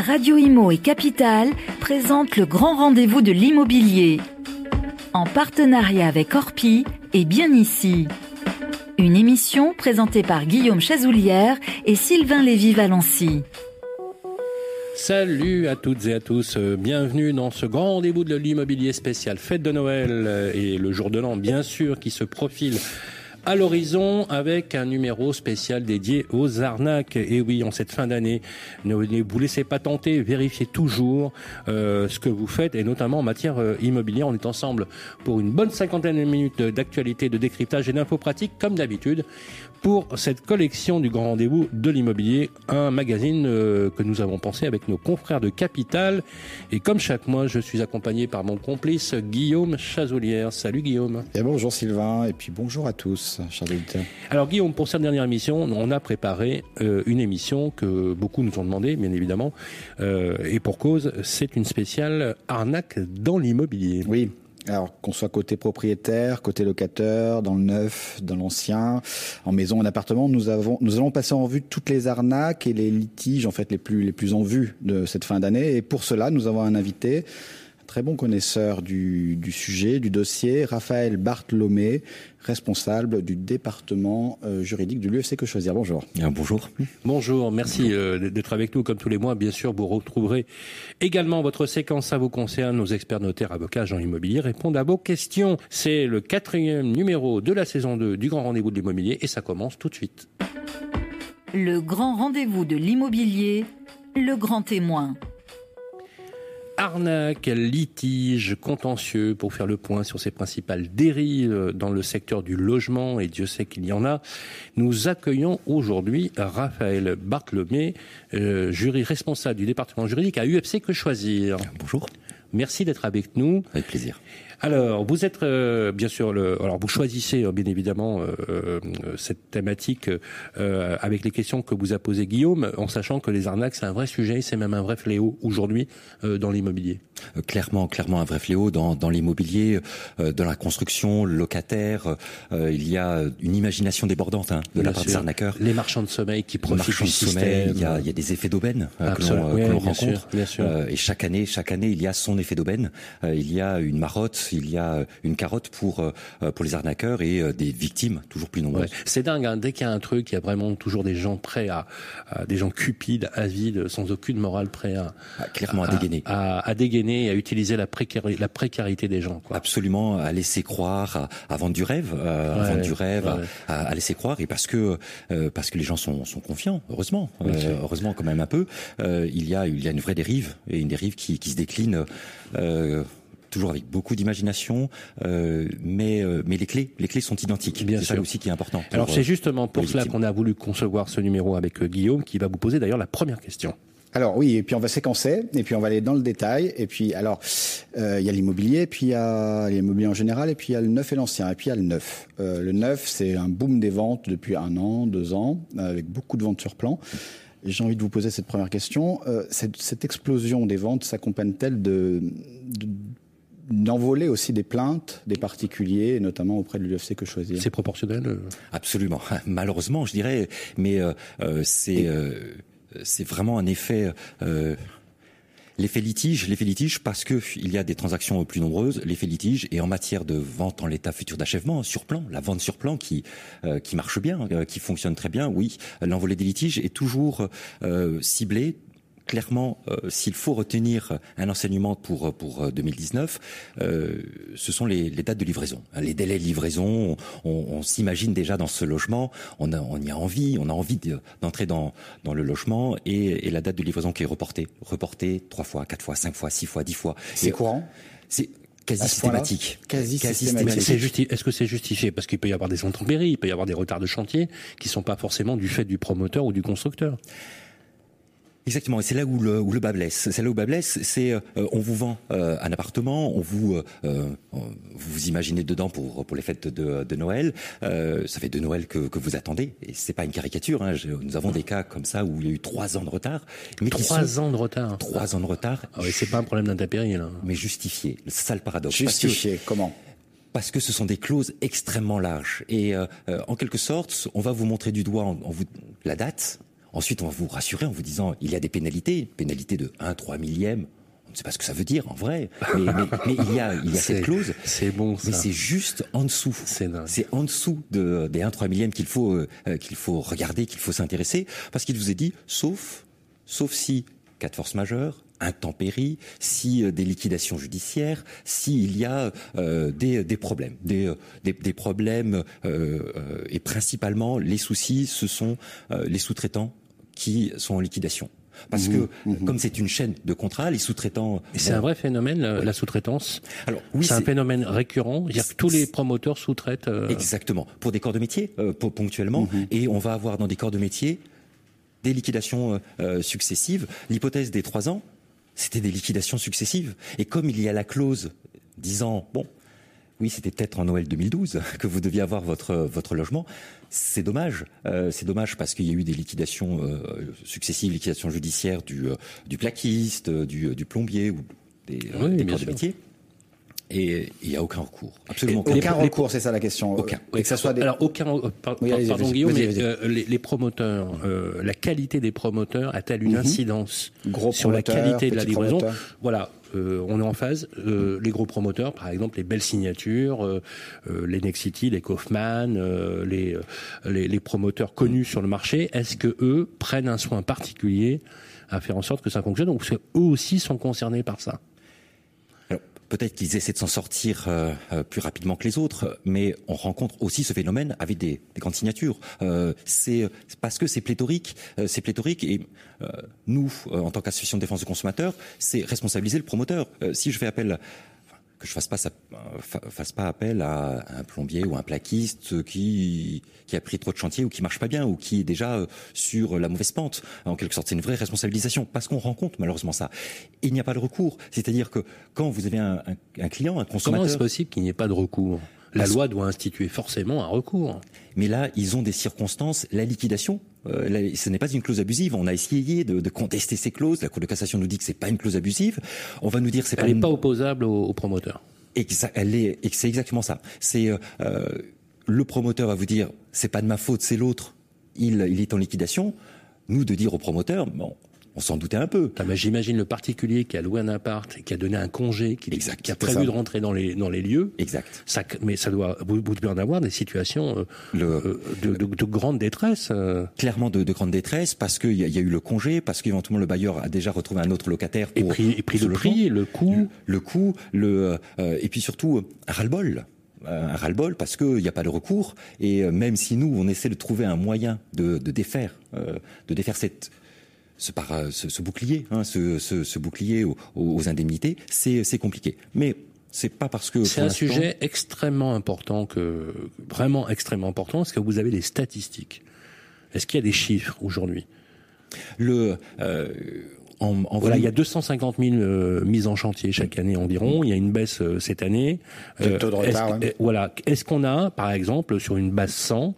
Radio Imo et Capital présentent le grand rendez-vous de l'immobilier. En partenariat avec Orpi et Bien Ici. Une émission présentée par Guillaume Chazoulière et Sylvain Lévy-Valency. Salut à toutes et à tous, bienvenue dans ce grand rendez-vous de l'immobilier spécial fête de Noël et le jour de l'an bien sûr qui se profile à l'horizon avec un numéro spécial dédié aux arnaques. Et oui, en cette fin d'année, ne vous laissez pas tenter, vérifiez toujours euh, ce que vous faites et notamment en matière euh, immobilière. On est ensemble pour une bonne cinquantaine de minutes d'actualité, de décryptage et d'infos pratiques comme d'habitude pour cette collection du grand rendez-vous de l'immobilier, un magazine euh, que nous avons pensé avec nos confrères de Capital. Et comme chaque mois, je suis accompagné par mon complice Guillaume Chazoulière. Salut Guillaume. Et bonjour Sylvain, et puis bonjour à tous, chers auditeurs. Alors Guillaume, pour cette dernière émission, on a préparé euh, une émission que beaucoup nous ont demandé, bien évidemment, euh, et pour cause, c'est une spéciale arnaque dans l'immobilier. Oui, alors qu'on soit côté propriétaire, côté locateur, dans le neuf, dans l'ancien, en maison, en appartement, nous avons, nous allons passer en vue toutes les arnaques et les litiges en fait les plus les plus en vue de cette fin d'année. Et pour cela, nous avons un invité, très bon connaisseur du, du sujet, du dossier, Raphaël Bartholomé, responsable du département euh, juridique de l'UFC Que Choisir. Bonjour. Bien, bonjour. Bonjour, merci euh, d'être avec nous comme tous les mois. Bien sûr, vous retrouverez également votre séquence à vous concerne. Nos experts notaires, avocats, agents immobiliers répondent à vos questions. C'est le quatrième numéro de la saison 2 du Grand Rendez-vous de l'immobilier et ça commence tout de suite. Le Grand Rendez-vous de l'immobilier, le grand témoin arnaque, litige, contentieux, pour faire le point sur ces principales dérives dans le secteur du logement, et Dieu sait qu'il y en a, nous accueillons aujourd'hui Raphaël Barthelomé, euh, jury responsable du département juridique à UFC Que Choisir. Bonjour. Merci d'être avec nous. Avec plaisir. Alors, vous êtes euh, bien sûr le. Alors, vous choisissez euh, bien évidemment euh, euh cette thématique euh, avec les questions que vous a posées Guillaume, en sachant que les arnaques c'est un vrai sujet, c'est même un vrai fléau aujourd'hui dans l'immobilier. clairement, clairement un vrai fléau dans, dans l'immobilier, dans la construction, le locataire. il y a une imagination débordante hein, de bien la part sûr. des arnaqueurs. Les marchands de sommeil qui profitent du sommeil. Il y, a, il y a des effets d'aubaine que l'on oui, rencontre. Sûr, bien sûr. et chaque année, chaque année, il y a son effet d'aubaine. il y a une marotte il y a une carotte pour euh, pour les arnaqueurs et euh, des victimes toujours plus nombreuses. Ouais. C'est dingue. Hein. Dès qu'il y a un truc, il y a vraiment toujours des gens prêts à, à des gens cupides, avides, sans aucune morale, prêts à, ah, clairement à, à dégainer, à, à, dégainer et à utiliser la, précarité, la précarité des gens. Quoi. Absolument, à laisser croire, à, vendre du rêve, euh, à vendre du rêve, ouais. à, laisser croire et parce que euh, parce que les gens sont, sont confiants, heureusement, euh, heureusement quand même un peu. Euh, il y a il y a une vraie dérive et une dérive qui, qui se décline. Euh, toujours avec beaucoup d'imagination, euh, mais euh, mais les clés, les clés sont identiques. C'est ça aussi qui est important. Pour, Alors c'est justement pour, pour cela qu'on a voulu concevoir ce numéro avec euh, Guillaume, qui va vous poser d'ailleurs la première question. Alors oui, et puis on va séquencer, et puis on va aller dans le détail. Et puis alors, euh, il y a l'immobilier, puis il y a l'immobilier en général, et puis il y a le neuf et l'ancien, et puis il y a le neuf. Euh, le neuf, c'est un boom des ventes depuis un an, deux ans, avec beaucoup de ventes sur plan. J'ai envie de vous poser cette première question. Euh, cette, cette, explosion des ventes s'accompagne-t-elle de, de d'envoler aussi des plaintes des particuliers, notamment auprès de l'UFC que choisir. C'est proportionnel Absolument. Malheureusement, je dirais, mais euh, c'est euh, c'est vraiment un effet. Euh, L'effet litige, l'effet litige parce que il y a des transactions plus nombreuses, l'effet litige et en matière de vente en l'état futur d'achèvement sur plan, la vente sur plan qui euh, qui marche bien, euh, qui fonctionne très bien, oui, l'envolée des litiges est toujours euh, ciblée clairement, euh, s'il faut retenir un enseignement pour pour 2019, euh, ce sont les, les, dates de livraison, les délais de livraison. On, on s'imagine déjà dans ce logement, on, a, on y a envie, on a envie d'entrer dans dans le logement et, et, la date de livraison qui est reportée, reportée trois fois, quatre fois, cinq fois, six fois, dix fois. C'est courant? C'est quasi systématique. Quasi, quasi systématique. Est-ce que c'est justifié? Parce qu'il peut y avoir des intempéries, il peut y avoir des retards de chantier qui sont pas forcément du fait du promoteur ou du constructeur. Exactement, et c'est là où le, où le bas blesse. C'est là où le bas blesse, c'est euh, on vous vend euh, un appartement, on vous euh, vous, vous imaginez dedans pour pour les fêtes de, de Noël. Euh, ça fait de Noël que, que vous attendez, et c'est pas une caricature. Hein, je, nous avons des cas comme ça où il y a eu trois ans de retard. Mais trois sont, ans de retard. Trois ans de retard. Ah oui, c'est pas un problème d'intempérie là. Mais justifié. C'est ça le paradoxe. Justifié. Comment? Parce que ce sont des clauses extrêmement larges et euh, en quelque sorte, on va vous montrer du doigt en, en vous, la date, ensuite, on va vous rassurer en vous disant il y a des pénalités, pénalités de 1 3 millième. On ne sait pas ce que ça veut dire en vrai, mais, mais, il y a, il y a cette clause. C'est bon. Ça. Mais c'est juste en dessous. C'est en dessous de, des 1 3 millième qu'il faut euh, qu'il faut regarder, qu'il faut s'intéresser, parce qu'il vous est dit, sauf sauf si cas de force majeure, intempéries, si euh, des liquidations judiciaires, s'il y a euh, des, des, problèmes, des, euh, des, des problèmes euh, et principalement les soucis, ce sont les sous-traitants qui sont en liquidation. Parce que, mmh, mmh. comme c'est une chaîne de contrats, les sous-traitants. C'est un vrai phénomène, la, sous-traitance. Alors, oui, c'est un phénomène récurrent. Il y a que tous les promoteurs sous-traitent. Exactement. Pour des corps de métier, ponctuellement, mmh. et on va avoir dans des corps de métier des liquidations successives. L'hypothèse des trois ans, c'était des liquidations successives. Et comme il y a la clause disant, bon, oui, c'était peut-être en Noël 2012 que vous deviez avoir votre votre logement. C'est dommage. Euh, c'est dommage parce qu'il y a eu des liquidations euh, successives, liquidations judiciaires du euh, du plaquiste, du, du plombier ou des, oui, des corps de métier. Et il n'y a aucun recours. Absolument aucun. Aucun recours, c'est ça la question. Aucun. Et que ça soit des... Alors aucun. Par, oui, pardon Guillaume, mais euh, les, les, promoteurs, euh, la qualité des promoteurs a-t-elle une mm -hmm. incidence Gros sur la qualité de la livraison Voilà. Euh, on est en phase. Euh, les gros promoteurs, par exemple, les belles signatures, euh, les Nexity, les Kaufman, les, promoteurs connus sur le marché, est-ce que eux prennent un soin particulier à faire en sorte que ça fonctionne, ou est-ce qu'eux aussi sont concernés par ça? Peut-être qu'ils essaient de s'en sortir euh, euh, plus rapidement que les autres, mais on rencontre aussi ce phénomène avec des, des grandes signatures. Euh, c'est parce que c'est pléthorique, c'est pléthorique, et nous, en tant qu'association de défense de consommateurs, c'est responsabiliser le promoteur. si je fais appel que je fasse pas fasse pas appel à un plombier ou un plaquiste qui qui a pris trop de chantier ou qui marche pas bien ou qui est déjà euh, sur la mauvaise pente. En quelque sorte, c'est une vraie responsabilisation parce qu'on rencontre malheureusement ça. il n'y a pas de recours. C'est-à-dire que quand vous avez un, un, un client, un consommateur, comment est-ce possible qu'il n'y ait pas de recours? La loi doit instituer forcément un recours. Mais là, ils ont des circonstances. La liquidation, euh, ce n'est pas une clause abusive. On a essayé de, de, contester ces clauses. La Cour de cassation nous dit que c'est pas une clause abusive. On va nous dire c'est pas. Elle n'est pas opposable au, au promoteur. Et elle est, c'est exactement ça. C'est euh, euh, le promoteur va vous dire c'est pas de ma faute, c'est l'autre. Il, il est en liquidation. Nous de dire au promoteur bon, on s'en doutait un peu. Ah, J'imagine le particulier qui a loué un appart, qui a donné un congé, qui, exact, qui a prévu de rentrer dans les dans les lieux. Exact. Ça, mais ça doit vous, vous devez en avoir des situations euh, le, euh, de, de, de, grande détresse. Euh. Clairement de, de grande détresse parce qu'il y, y, a eu le congé, parce qu'éventuellement le bailleur a déjà retrouvé un autre locataire pour et pris, et pris le prix, le coût, le, coût, le et puis surtout ras-le-bol un ras-le-bol parce qu'il n'y a pas de recours et même si nous on essaie de trouver un moyen de, de défaire euh, de défaire cette ce, par, ce, ce bouclier, hein, ce, ce, ce, bouclier aux, aux indemnités, c'est compliqué. Mais c'est pas parce que c'est un sujet extrêmement important que vraiment extrêmement important. Est-ce que vous avez des statistiques? Est-ce qu'il y a des chiffres aujourd'hui? Le euh, en, en voilà, il y a 250 000 euh, mises en chantier chaque année environ. Il y a une baisse euh, cette année. Euh, taux de retard. Est ouais. Voilà. Est-ce qu'on a, par exemple, sur une base 100, euh,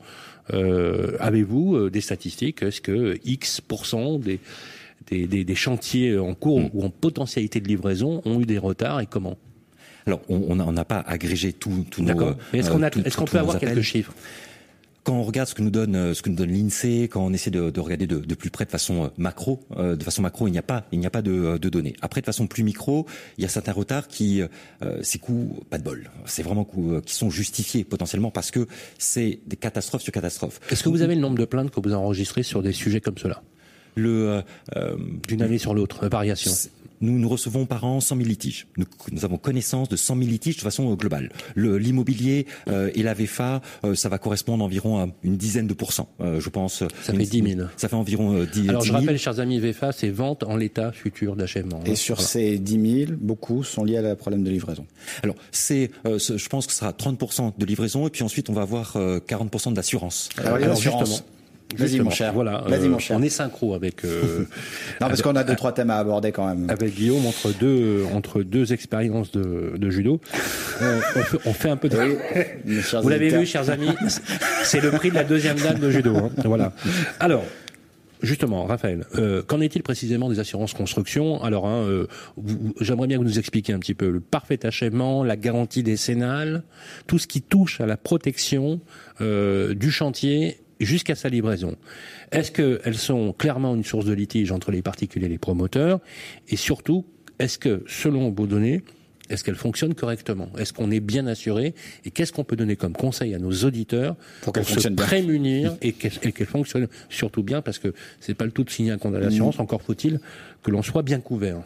avez-vous euh, des statistiques? Est-ce que X des, des, des, des, chantiers en cours mmh. ou en potentialité de livraison ont eu des retards et comment? Alors, on n'a pas agrégé tout, tout nos. D'accord. Est-ce qu'on est qu'on peut avoir quelques chiffres? Quand on regarde ce que nous donne ce que nous donne l'Insee, quand on essaie de, de regarder de, de, plus près de façon macro, euh, de façon macro, il n'y a pas il n'y a pas de, de, données. Après de façon plus micro, il y a certains retards qui euh, ces coups pas de bol. C'est vraiment coups qui sont justifiés potentiellement parce que c'est des catastrophes sur catastrophes. Est-ce que vous avez le nombre de plaintes que vous enregistrez sur des sujets comme cela? Le euh, d'une année sur l'autre, variation nous, nous recevons par an 100 000 litiges. Nous, nous, avons connaissance de 100 000 litiges de façon globale. L'immobilier euh, et la VFA, euh, ça va correspondre environ à une dizaine de pourcents, euh, je pense. Ça fait 10 000. Ça fait environ 10 Alors 10 je rappelle, chers amis, VFA, c'est vente en l'état futur d'achèvement. Et hein, sur voilà. ces 10 000, beaucoup sont liés à la problème de livraison. Alors, c'est, je pense que ce sera 30 de livraison et puis ensuite on va avoir 40 d'assurance. Alors, Alors l'assurance Vas-y mon cher. Voilà. Vas-y euh, mon cher. On est synchro avec. Euh, non parce qu'on a deux trois thèmes à aborder quand même. Avec Guillaume entre deux entre deux expériences de, de judo, on, on, fait, on, fait, un peu de. Oui, Vous l'avez vu, chers amis, c'est le prix de la deuxième dame de judo. Hein. Voilà. Alors. Justement, Raphaël, euh, qu'en est-il précisément des assurances construction? Alors, hein, euh, j'aimerais bien que vous nous expliquiez un petit peu le parfait achèvement, la garantie décennale, tout ce qui touche à la protection euh, du chantier jusqu'à sa livraison. Est-ce qu'elles sont clairement une source de litige entre les particuliers et les promoteurs Et surtout, est-ce que, selon vos données, est-ce qu'elle fonctionne correctement Est-ce qu'on est bien assuré Et qu'est-ce qu'on peut donner comme conseil à nos auditeurs Pour qu'elle se bien. prémunir et qu'elle et qu'elle fonctionne surtout bien Parce que c'est pas le tout de signer un contrat d'assurance. Encore faut-il que l'on soit bien couvert.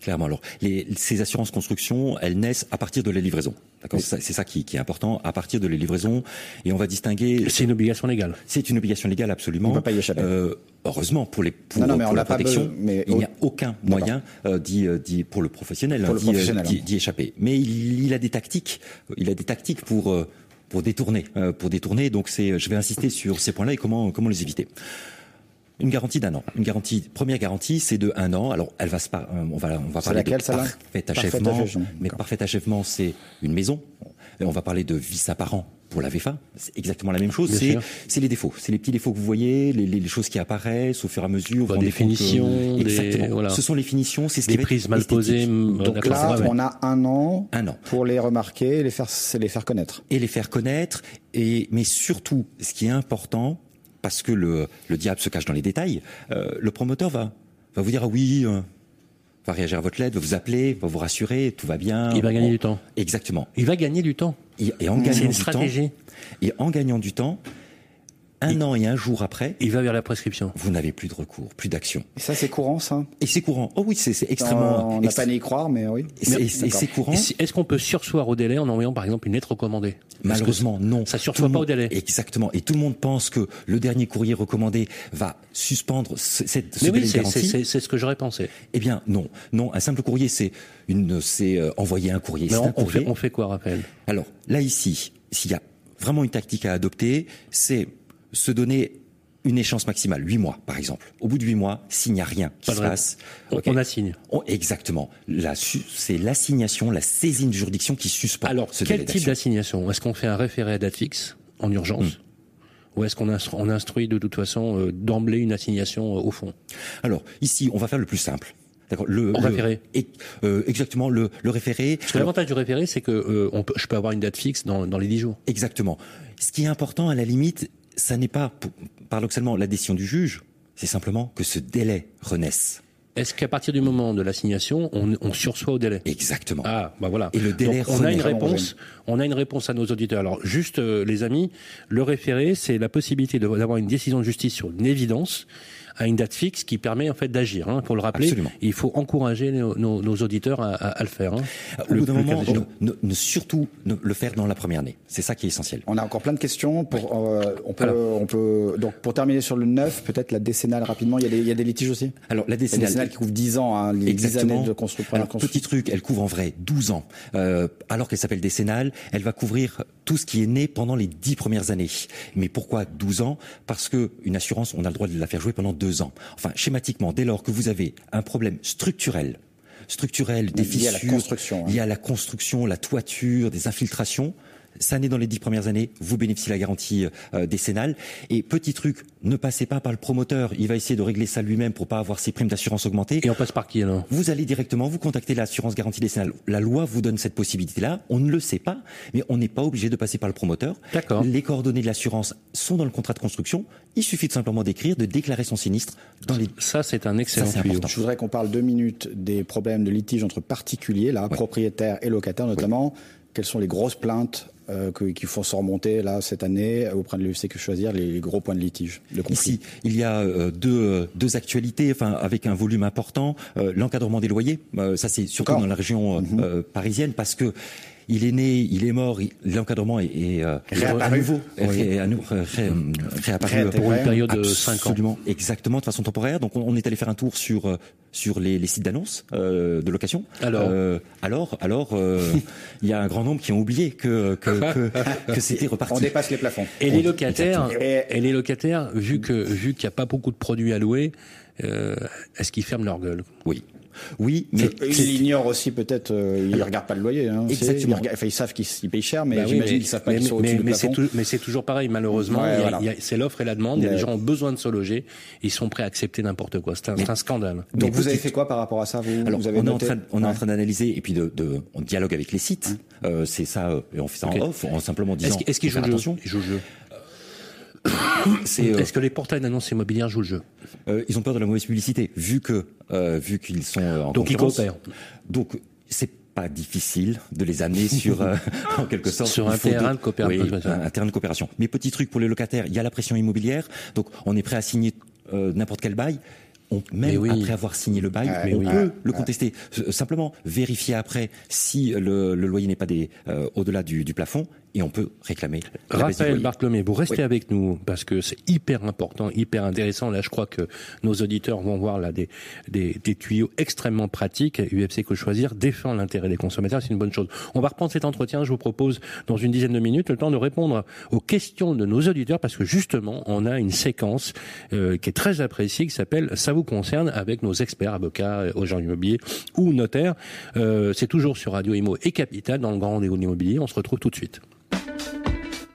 Clairement. Alors, les, ces assurances construction, elles naissent à partir de la livraison. D'accord. C'est ça- qui, qui est important, à partir de la livraison. Et on va distinguer. C'est une obligation légale. C'est une obligation légale absolument. On peut pas y échapper. Euh, heureusement pour les pour, Non, non, mais pour la protection, mais il n'y a au- aucun moyen euh, d'y, euh, d'y- pour le professionnel Pour hein, d'y, euh, professionnel, d'y- hein. d'y échapper. Mais il, il a des tactiques. Il a des tactiques pour euh, pour détourner, euh, pour détourner. Donc c'est, je vais insister sur ces points-là et comment comment les éviter. Une garantie d'un an. Une garantie, première garantie, c'est de un an. Alors, elle va se par- euh, on va, on va parler laquelle, de parfait Parfait achèvement. Mais parfait achèvement, c'est une maison. Et on va parler de vice apparent pour la VFA. C'est exactement la même chose. C'est, les défauts. C'est les petits défauts que vous voyez, les, les- les choses qui apparaissent au fur et à mesure. Vous des que- Exactement. voilà. Ce sont les finitions. C'est ce qui Des être prises mal posées. m- Donc là, on a un an, Un an. pour les remarquer, et les faire, c'est les faire connaître. et les faire connaître. Et mais surtout, ce qui est important, parce que le, le diable se cache dans les détails, euh, le promoteur va va vous dire ah oui, euh, va réagir à votre lettre, va vous appeler, va vous rassurer, tout va bien. Il va gagner On- du temps. Exactement. Il va gagner du temps. Et, et en C'est gagnant une du stratégie. temps, et en gagnant du temps, un an et un jour après, Il va vers la prescription. vous n'avez plus de recours, plus d'action. Et ça, c'est courant, ça? Et c'est courant. Oh oui, c'est extrêmement. On n'a extré- pas à y croire, mais oui. et c'est- courant. Est-ce qu'on peut sursoir au délai en envoyant par exemple une lettre recommandée? Malheureusement, non. Ça sursoit pas au délai. Exactement. Et tout le monde pense que le dernier courrier recommandé va suspendre ce, cette, ce Mais délai oui, de c'est- ce que j'aurais pensé. Eh bien, non. Non, un simple courrier, c'est une, c'est euh, envoyer un courrier. Mais C'est un on, on fait, courrier. on fait quoi, Raphaël? Alors, là, ici, s'il y a vraiment une tactique à adopter, c'est se donner une échéance maximale, 8 mois, par exemple. Au bout de 8 mois, s'il n'y a rien qui Pas se passe, On, assigne. On- exactement. La c'est l'assignation, la saisine de juridiction qui suspend Alors, ce quel type d'assignation? Est-ce qu'on fait un référé à date fixe en urgence Hmm. Ou est-ce qu'on instru- on instruit de toute façon euh, d'emblée une assignation euh, au fond? Alors, ici, on va faire le plus simple. D'accord. Le, référé. et- euh, exactement. Le, le référé. Parce que l'avantage du référé, c'est que on peut, je peux avoir une date fixe dans, dans les 10 jours. Exactement. Ce qui est important, à la limite, ça n'est pas, paradoxalement, la décision du juge, c'est simplement que ce délai renaisse. Est-ce qu'à partir du moment de l'assignation, on, on sursoit au délai? Exactement. Ah, bah voilà. Et le délai Donc, on a une réponse. On a une réponse à nos auditeurs. Alors, juste, euh, les amis, le référé, c'est la possibilité d'avoir une décision de justice sur une évidence à une date fixe qui permet en fait d'agir. Hein, pour le rappeler, Absolument. il faut encourager nos, nos- nos auditeurs à, à- à le faire. Hein, Au Le- bout d'un moment, ne, ne- surtout ne le faire dans la première année. C'est ça qui est essentiel. On a encore plein de questions. Pour, euh, on, peut, on peut, donc, pour terminer sur le 9, peut-être la décennale rapidement. Il y a des, il y a des litiges aussi? Alors, la La décennale, décennale qui couvre 10 ans, hein, les 10 Exactement. années de construction. Alors, petit truc, elle couvre en vrai 12 ans. Euh, alors qu'elle s'appelle décennale, elle va couvrir tout ce qui est né pendant les 10 premières années. Mais pourquoi 12 ans? Parce que une assurance, on a le droit de la faire jouer pendant 2 ans. Enfin, schématiquement, dès lors que vous avez un problème structurel, structurel, des Lié à la fissures, construction, hein. lié à la construction, la toiture, des infiltrations, ça naît dans les dix premières années, vous bénéficiez de la garantie euh, décennale. Et petit truc, ne passez pas par le promoteur, il va essayer de régler ça lui-même pour pas avoir ses primes d'assurance augmentées. Et on passe par qui alors? Vous allez directement, vous contactez l'assurance garantie décennale. La loi vous donne cette possibilité-là. On ne le sait pas, mais on n'est pas obligé de passer par le promoteur. D'accord. Les coordonnées de l'assurance sont dans le contrat de construction. Il suffit tout simplement d'écrire, de déclarer son sinistre dans les. Ça, c'est un excellent Ça, tuyau. Je voudrais qu'on parle deux minutes des problèmes de litige entre particuliers, là, propriétaires et locataires notamment. Quelles sont les grosses plaintes euh, que- qui font se remonter là cette année auprès de l'UFC que choisir les, les gros points de litige, de Ici, il y a euh, deux, euh, deux actualités, enfin avec un volume important. Euh, L'encadrement des loyers, euh, ça c'est surtout dans la région euh, euh, parisienne parce que il est né, il est mort, l'encadrement est, est, euh, Réapparu. à nouveau Oui. ré- à nou- ré- ré- réapparu Réintégré. Pour une période de 5 ans. Absolument, exactement, de façon temporaire. Donc on, on est allé faire un tour sur euh, sur les, les sites d'annonces euh, de location. Alors Euh, alors, alors, euh, il y a un grand nombre qui ont oublié que que, que, que c'était reparti. On dépasse les plafonds. Et les locataires, et les locataires, vu que vu qu'il n'y a pas beaucoup de produits à louer, euh, est-ce qu'ils ferment leur gueule? Oui, oui, mais Ils l'ignorent aussi peut-être, euh, ils regardent pas le loyer. Hein, Exactement. Ils, regardent- enfin, ils savent qu'ils ils payent cher, mais Bah oui, j'imagine qu'ils savent pas qu'ils sont au-dessus du mais c'est plafond. tou- mais c'est toujours pareil, malheureusement. Ouais, voilà. c'est l'offre et la demande. Des gens ont besoin de se loger. Ils sont prêts à accepter n'importe quoi. C'est un, scandale. Donc vous avez fait quoi par rapport à ça vous, Alors, vous avez on est en train, on est en train d'analyser et puis de, de, on dialogue avec les sites. Euh, c'est ça, euh, et on fait ça en off, en simplement disant. Est-ce qu'il est-ce qu'il faut joue faire le jeu c'est. Est-ce que les portails d'annonces immobilières jouent le jeu? Ils ont peur de la mauvaise publicité, vu que vu qu'ils sont en donc ils coopèrent. Donc c'est pas difficile de les amener sur, euh, en quelque sorte, sur un terrain de, coopération. un, terrain de coopération. Mais petit truc pour les locataires, il y a la pression immobilière, donc on est prêt à signer euh, n'importe quel bail. On, même après avoir signé le bail, on peut le contester. Simplement vérifier après si le, loyer n'est pas des euh, au-delà du, du plafond et on peut réclamer. Raphaël Bartholomé, vous restez avec nous parce que c'est hyper important, hyper intéressant. Là, je crois que nos auditeurs vont voir là des, des, des tuyaux extrêmement pratiques. UFC que choisir défend l'intérêt des consommateurs, c'est une bonne chose. On va reprendre cet entretien. Je vous propose dans une dizaine de minutes le temps de répondre aux questions de nos auditeurs parce que justement, on a une séquence euh, qui est très appréciée qui s'appelle "Ça vous concerne" avec nos experts, avocats, agents immobiliers ou notaires. Euh, c'est toujours sur Radio Imo et Capital dans le grand rendez-vous de l'immobilier. On se retrouve tout de suite.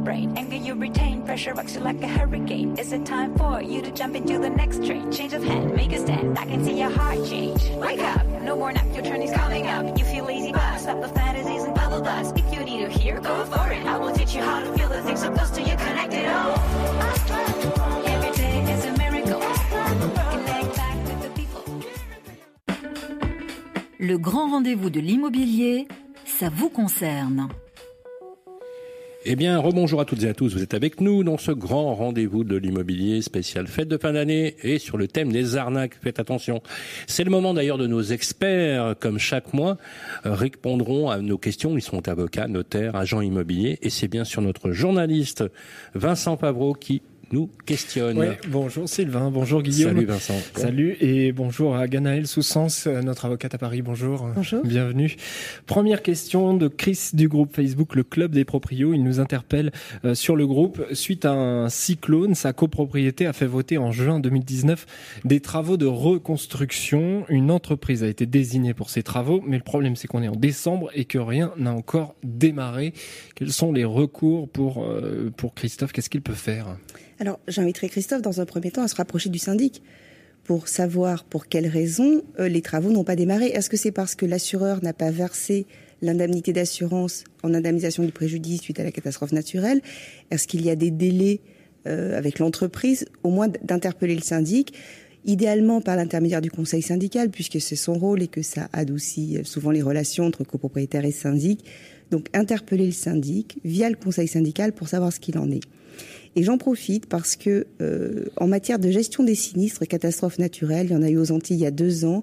Brain. Anger you retain, pressure rocks you like a hurricane. Is it time for you to jump into the next train? Change of hand, make a stand. I can see your heart change. Wake up, no more nap, your turn is coming up. You feel lazy, but stop the fantasies and bubble dust. If you need to hear, go for it. I will teach you how to feel the things so close to you, all. Miracle. Connect the people. Le grand rendez-vous de l'immobilier, ça vous concerne. Eh bien, rebonjour à toutes et à tous. Vous êtes avec nous dans ce grand rendez-vous de l'immobilier spécial fête de fin d'année et sur le thème des arnaques. Faites attention. C'est le moment d'ailleurs de nos experts, comme chaque mois, répondront à nos questions. Ils sont avocats, notaires, agents immobiliers et c'est bien sûr notre journaliste Vincent Pavreau qui nous questionne. bonjour Sylvain, bonjour Guillaume. Salut Vincent. Salut et bonjour à Ganaël Soussens, notre avocate à Paris. Bonjour. Bonjour. Bienvenue. Première question de Chris du groupe Facebook Le Club des Proprios. Il nous interpelle euh, sur le groupe. Suite à un cyclone, sa copropriété a fait voter en juin 2019 des travaux de reconstruction. Une entreprise a été désignée pour ces travaux, mais le problème c'est qu'on est en décembre et que rien n'a encore démarré. Quels sont les recours pour, euh, pour Christophe? Qu'est-ce qu'il peut faire? Alors, j'inviterai Christophe dans un premier temps à se rapprocher du syndic pour savoir pour quelles raisons euh, les travaux n'ont pas démarré. Est-ce que c'est parce que l'assureur n'a pas versé l'indemnité d'assurance en indemnisation du préjudice suite à la catastrophe naturelle? Est-ce qu'il y a des délais euh, avec l'entreprise Au moins d'interpeller le syndic? Idéalement par l'intermédiaire du conseil syndical, puisque c'est son rôle et que ça adoucit euh, souvent les relations entre copropriétaires et syndic. Donc interpeller le syndic via le conseil syndical pour savoir ce qu'il en est. Et j'en profite parce que euh, en matière de gestion des sinistres, catastrophes naturelles, il y en a eu aux Antilles il y a deux ans.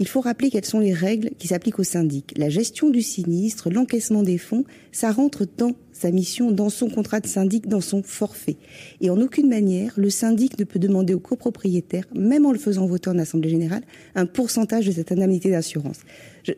Il faut rappeler quelles sont les règles qui s'appliquent au syndic. La gestion du sinistre, l'encaissement des fonds, ça rentre dans sa mission, dans son contrat de syndic, dans son forfait. Et en aucune manière, le syndic ne peut demander au copropriétaire, même en le faisant voter en Assemblée générale, un pourcentage de cette indemnité d'assurance.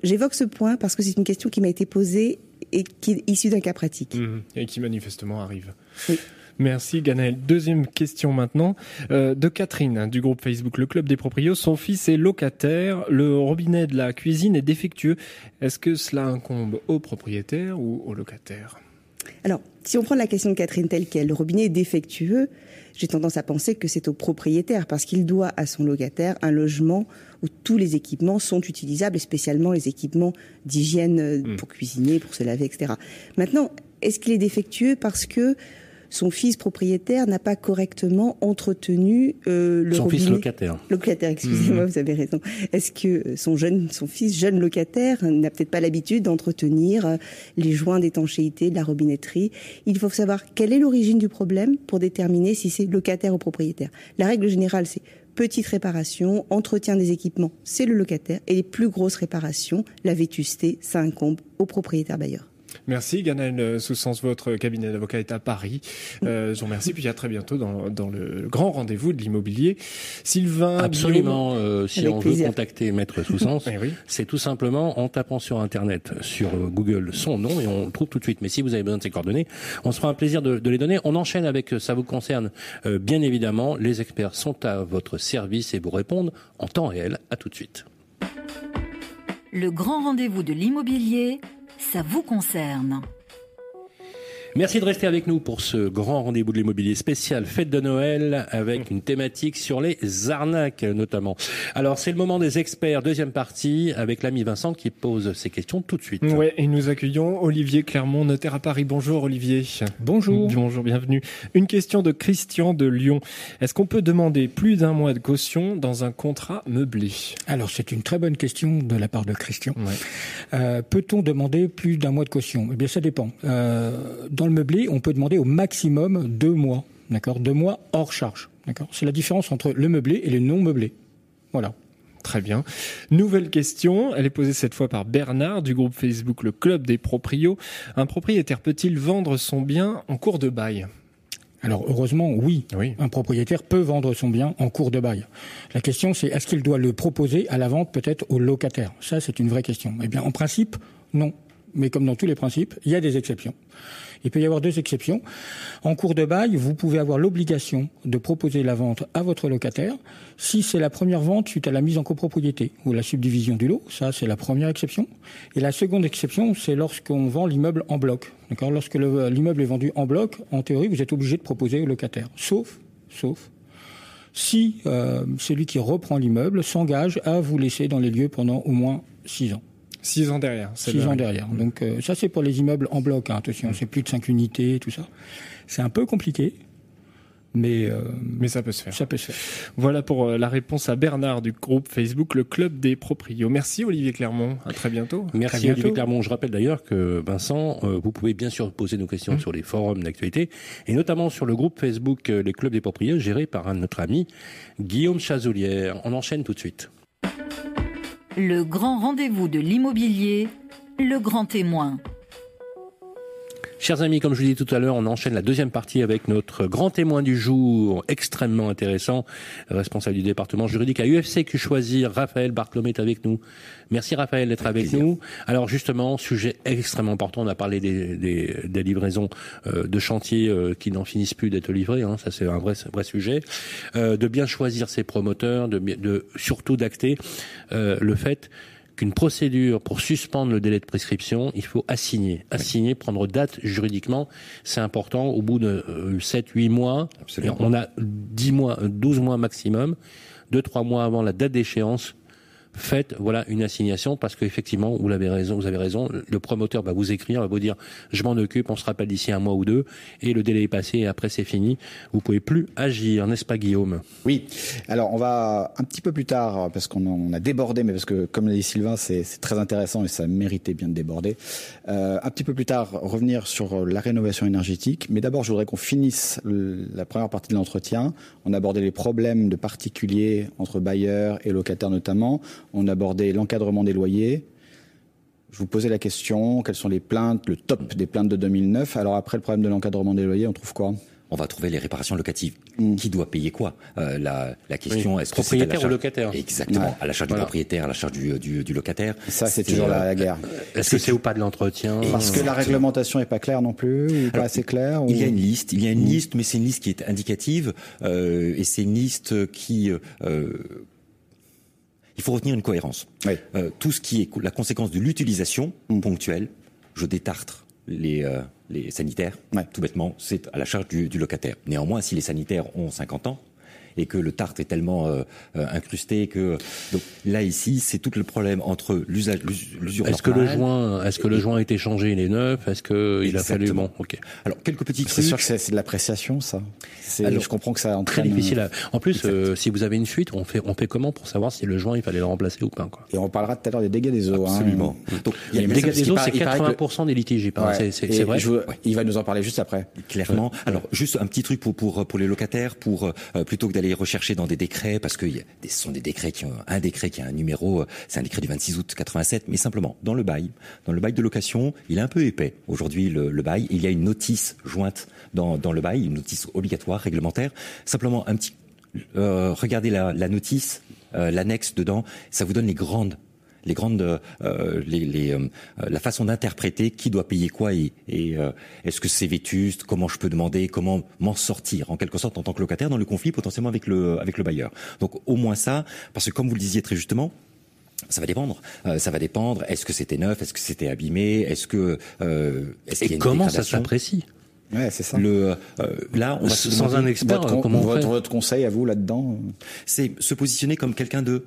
J'évoque ce point parce que c'est une question qui m'a été posée et qui est issue d'un cas pratique. Mmh. et qui manifestement arrive. Oui. Merci Ganaël. Deuxième question maintenant euh, de Catherine du groupe Facebook Le Club des Proprios. Son fils est locataire. Le robinet de la cuisine est défectueux. Est-ce que cela incombe au propriétaire ou au locataire? Alors, si on prend la question de Catherine telle qu'elle, le robinet est défectueux, j'ai tendance à penser que c'est au propriétaire parce qu'il doit à son locataire un logement où tous les équipements sont utilisables et spécialement les équipements d'hygiène euh, Hmm. pour cuisiner, pour se laver, etc. Maintenant, est-ce qu'il est défectueux parce que son fils propriétaire n'a pas correctement entretenu euh, le Son robinet fils locataire. Locataire, excusez-moi, vous avez raison. Est-ce que son jeune, son fils jeune locataire n'a peut-être pas l'habitude d'entretenir euh, les joints d'étanchéité de la robinetterie? Il faut savoir quelle est l'origine du problème pour déterminer si c'est locataire ou propriétaire. La règle générale, c'est petite réparation, entretien des équipements, c'est le locataire, et les plus grosses réparations, la vétusté, ça incombe au propriétaire bailleur. Merci Ganaël Sous-Sens, votre cabinet d'avocat est à Paris. Euh, je vous remercie, puis à très bientôt dans, dans le grand rendez-vous de l'immobilier. Sylvain Absolument. euh, si Avec on plaisir. veut contacter Maître Soussens, Eh oui. c'est tout simplement en tapant sur Internet, sur euh, Google, son nom et on le trouve tout de suite. Mais si vous avez besoin de ses coordonnées, on se fera un plaisir de, de les donner. On enchaîne avec euh, ça vous concerne, euh, bien évidemment. Les experts sont à votre service et vous répondent en temps réel. À tout de suite. Le grand rendez-vous de l'immobilier, ça vous concerne. Merci de rester avec nous pour ce grand rendez-vous de l'immobilier spécial fête de Noël avec une thématique sur les arnaques notamment. Alors c'est le moment des experts, deuxième partie avec l'ami Vincent qui pose ses questions tout de suite. Ouais, et nous accueillons Olivier Clermont, notaire à Paris. Bonjour Olivier. Bonjour. Bonjour, bienvenue. Une question de Christian de Lyon. Est-ce qu'on peut demander plus d'un mois de caution dans un contrat meublé? Alors c'est une très bonne question de la part de Christian. Ouais. Euh, Peut-on demander plus d'un mois de caution? Eh bien ça dépend. Euh, dans le meublé, on peut demander au maximum deux mois, d'accord, deux mois hors charge, d'accord. C'est la différence entre le meublé et le non meublé. Voilà. Très bien. Nouvelle question, elle est posée cette fois par Bernard du groupe Facebook Le Club des Proprios. Un propriétaire peut-il vendre son bien en cours de bail? Alors heureusement, oui. Oui. Un propriétaire peut vendre son bien en cours de bail. La question, c'est est-ce qu'il doit le proposer à la vente peut-être au locataire? Ça, c'est une vraie question. Eh bien, en principe, non. Mais comme dans tous les principes, il y a des exceptions. Il peut y avoir deux exceptions. En cours de bail, vous pouvez avoir l'obligation de proposer la vente à votre locataire si c'est la première vente suite à la mise en copropriété ou la subdivision du lot. Ça, c'est la première exception. Et la seconde exception, c'est lorsqu'on vend l'immeuble en bloc. D'accord? Lorsque le- l'immeuble est vendu en bloc, en théorie, vous êtes obligé de proposer au locataire. Sauf, sauf, si euh, celui qui reprend l'immeuble s'engage à vous laisser dans les lieux pendant au moins six ans. Six ans derrière. Six ans derrière. Donc euh, ça c'est pour les immeubles en bloc. Hein, attention, c'est plus de cinq unités, tout ça. C'est un peu compliqué, mais euh, Mais ça peut se faire. ça peut se faire. Voilà pour euh, la réponse à Bernard du groupe Facebook Le Club des Proprios. Merci Olivier Clermont. À très bientôt. Merci bientôt. Olivier Clermont. Je rappelle d'ailleurs que Vincent, euh, vous pouvez bien sûr poser nos questions sur les forums d'actualité et notamment sur le groupe Facebook euh, Les Clubs des Propriétaires géré par un de notre ami Guillaume Chazolière. On enchaîne tout de suite. Le grand rendez-vous de l'immobilier, le grand témoin. Chers amis, comme je vous dit tout à l'heure, on enchaîne la deuxième partie avec notre grand témoin du jour, extrêmement intéressant, responsable du département juridique à UFC que choisir, Raphaël Bartholomé est avec nous. Merci Raphaël d'être avec, nous. Alors justement, sujet extrêmement important, on a parlé des, des, des livraisons euh, de chantiers euh, qui n'en finissent plus d'être livrés, hein, ça c'est un vrai, vrai sujet, Euh, de bien choisir ses promoteurs, de, de surtout d'acter euh, le fait qu'une procédure pour suspendre le délai de prescription, il faut assigner. Assigner, prendre date juridiquement, c'est important. Au bout de euh, 7, 8 mois, on a 10 mois, euh, 12 mois maximum, 2, 3 mois avant la date d'échéance, faites voilà une assignation parce qu'effectivement vous avez raison vous avez raison le promoteur va vous écrire va vous dire je m'en occupe on se rappelle d'ici un mois ou deux et le délai est passé et après c'est fini vous pouvez plus agir n'est-ce pas Guillaume? Oui. Alors, on va un petit peu plus tard, parce qu'on a débordé, mais parce que, comme l'a dit Sylvain, c'est très intéressant et ça méritait bien de déborder. Euh, un petit peu plus tard, revenir sur la rénovation énergétique. Mais d'abord, je voudrais qu'on finisse la première partie de l'entretien. On a abordé les problèmes de particuliers entre bailleurs et locataires notamment. On a abordé l'encadrement des loyers. Je vous posais la question, quelles sont les plaintes, le top des plaintes de 2009. Alors après le problème de l'encadrement des loyers, on trouve quoi? On va trouver les réparations locatives. Mm. Qui doit payer quoi? Euh, la, la question, Oui. est-ce que c'est à la Propriétaire ou charge- locataire Exactement, Ouais. à la charge Voilà. du propriétaire, à la charge du, du, du locataire. Ça, c'est toujours la, euh, la guerre. est-ce que c'est ou pas de l'entretien? Parce que la réglementation est pas claire non plus, ou pas Alors, assez claire. ou- Il y a une liste, il y a une Mm. liste, mais c'est une liste qui est indicative euh, et c'est une liste qui. Il faut retenir une cohérence. Oui. Euh, tout ce qui est la conséquence de l'utilisation Mm. ponctuelle, je détartre les, euh, les sanitaires, tout bêtement, c'est à la charge du, du locataire. Néanmoins, si les sanitaires ont 50 ans, et que le tartre est tellement euh, euh, incrusté que donc là ici c'est tout le problème entre l'usage l'usure Est-ce que le joint est-ce que le joint a été changé il est neuf est-ce que il a fallu bon ok. Alors quelques petits c'est sûr que c'est de l'appréciation ça. Alors, je comprends que ça très difficile à... en plus euh, si vous avez une fuite on fait on fait comment pour savoir si le joint il fallait le remplacer ou pas quoi? Et on parlera tout à l'heure des dégâts des eaux hein. absolument. Hein. donc il y a les dégâts des eaux c'est 80% des litiges ouais. c'est vrai? il va nous en parler juste après. Clairement. Alors juste un petit truc pour pour pour les locataires pour plutôt que d'aller rechercher dans des décrets, parce que ce sont des décrets qui ont un décret qui a un numéro, euh, c'est un décret du 26 août 87, mais simplement dans le bail, dans le bail de location, il est un peu épais. Aujourd'hui, le, bail, il y a une notice jointe dans, le bail, une notice obligatoire, réglementaire. Simplement un petit, euh, regardez la, la notice, euh, l'annexe dedans, ça vous donne les grandes les grandes, euh, les, les, euh, la façon d'interpréter qui doit payer quoi et, et euh, est-ce que c'est vétuste, comment je peux demander, comment m'en sortir en quelque sorte en tant que locataire dans le conflit potentiellement avec le avec le bailleur. Donc au moins ça, parce que comme vous le disiez très justement, ça va dépendre. Euh, ça va dépendre. Est-ce que c'était neuf Est-ce que c'était abîmé Est-ce que euh, est-ce a comment ça s'apprécie Ouais, c'est ça. Le, euh, là, on va sans un expert, votre, comment votre, votre conseil à vous là-dedans? C'est se positionner comme quelqu'un de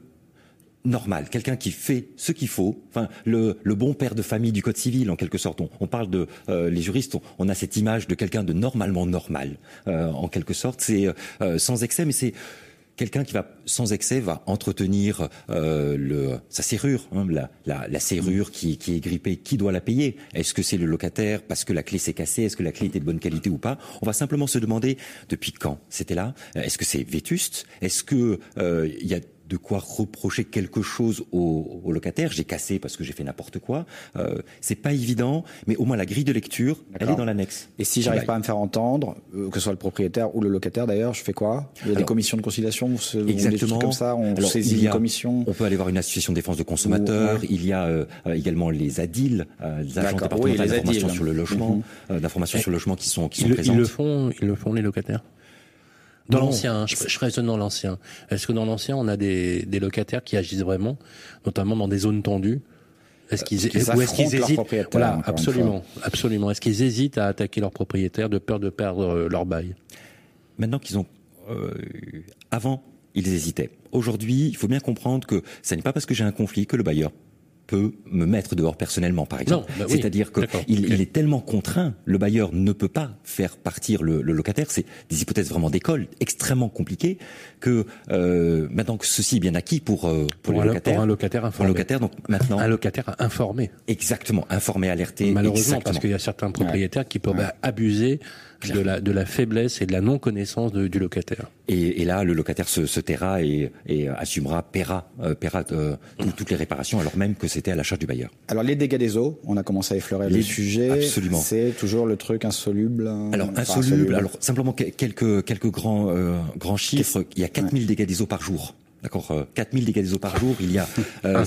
normal, quelqu'un qui fait ce qu'il faut, enfin le, le, bon père de famille du code civil en quelque sorte. On, on parle de euh, les juristes, on, on, a cette image de quelqu'un de normalement normal euh, en quelque sorte. C'est euh, sans excès, mais c'est quelqu'un qui va sans excès va entretenir euh, le, sa serrure, hein, la, la, la, serrure qui, qui, est grippée, qui doit la payer? Est-ce que c'est le locataire parce que la clé s'est cassée? Est-ce que la clé était de bonne qualité ou pas? On va simplement se demander depuis quand c'était là? Est-ce que c'est vétuste? Est-ce que il y a de quoi reprocher quelque chose au, au locataire. J'ai cassé parce que j'ai fait n'importe quoi. Euh, c'est pas évident, mais au moins la grille de lecture, elle est dans l'annexe. Et si j'arrive pas à me faire entendre, euh, que ce soit le propriétaire ou le locataire d'ailleurs, je fais quoi? Il y a Alors, des commissions de conciliation, on, exactement. On comme ça, on Alors, saisit une commission? On peut aller voir une association de défense de consommateurs. Ou, ouais. Il y a euh, également les ADIL, euh, les agences départementales oui, d'information sur le logement, mm -hmm. d'information sur le logement qui sont qui sont ils, présentes. Ils le font, ils le font les locataires? Dans l'ancien, je, je raisonne dans l'ancien. Est-ce que dans l'ancien, on a des, des, locataires qui agissent vraiment, notamment dans des zones tendues? Est-ce qu'ils est ou est-ce qu'ils hésitent? Voilà, absolument, absolument. Est-ce qu'ils hésitent à attaquer leurs propriétaires de peur de perdre leur bail? Maintenant qu'ils ont, euh, avant, ils hésitaient. Aujourd'hui, il faut bien comprendre que ce n'est pas parce que j'ai un conflit que le bailleur peut me mettre dehors personnellement, par exemple. Bah oui, C'est-à-dire qu'il il est tellement contraint, le bailleur ne peut pas faire partir le, le locataire. C'est des hypothèses vraiment d'école extrêmement compliquées que euh, maintenant que ceci est bien acquis pour pour, pour les un, locataires, pour un locataire informé. Pour un locataire, donc maintenant un locataire informé. Exactement, informé, alerté. Malheureusement, exactement. parce qu'il y a certains propriétaires ouais. qui peuvent ouais. abuser de la, de la faiblesse et de la non-connaissance du locataire. Et, et, là, le locataire se, se taira et, et assumera, paiera, euh, paiera euh, tout, toutes les réparations, alors même que c'était à la charge du bailleur. Alors, les dégâts des eaux, on a commencé à effleurer les, le sujet. Absolument. C'est toujours le truc insoluble. Alors, enfin, insoluble, insoluble, alors simplement quelques, quelques grands, euh, grands chiffres. Il y a 4000 ouais. dégâts des eaux par jour. D'accord, euh, 4000 dégâts des eaux par jour, il y a, euh,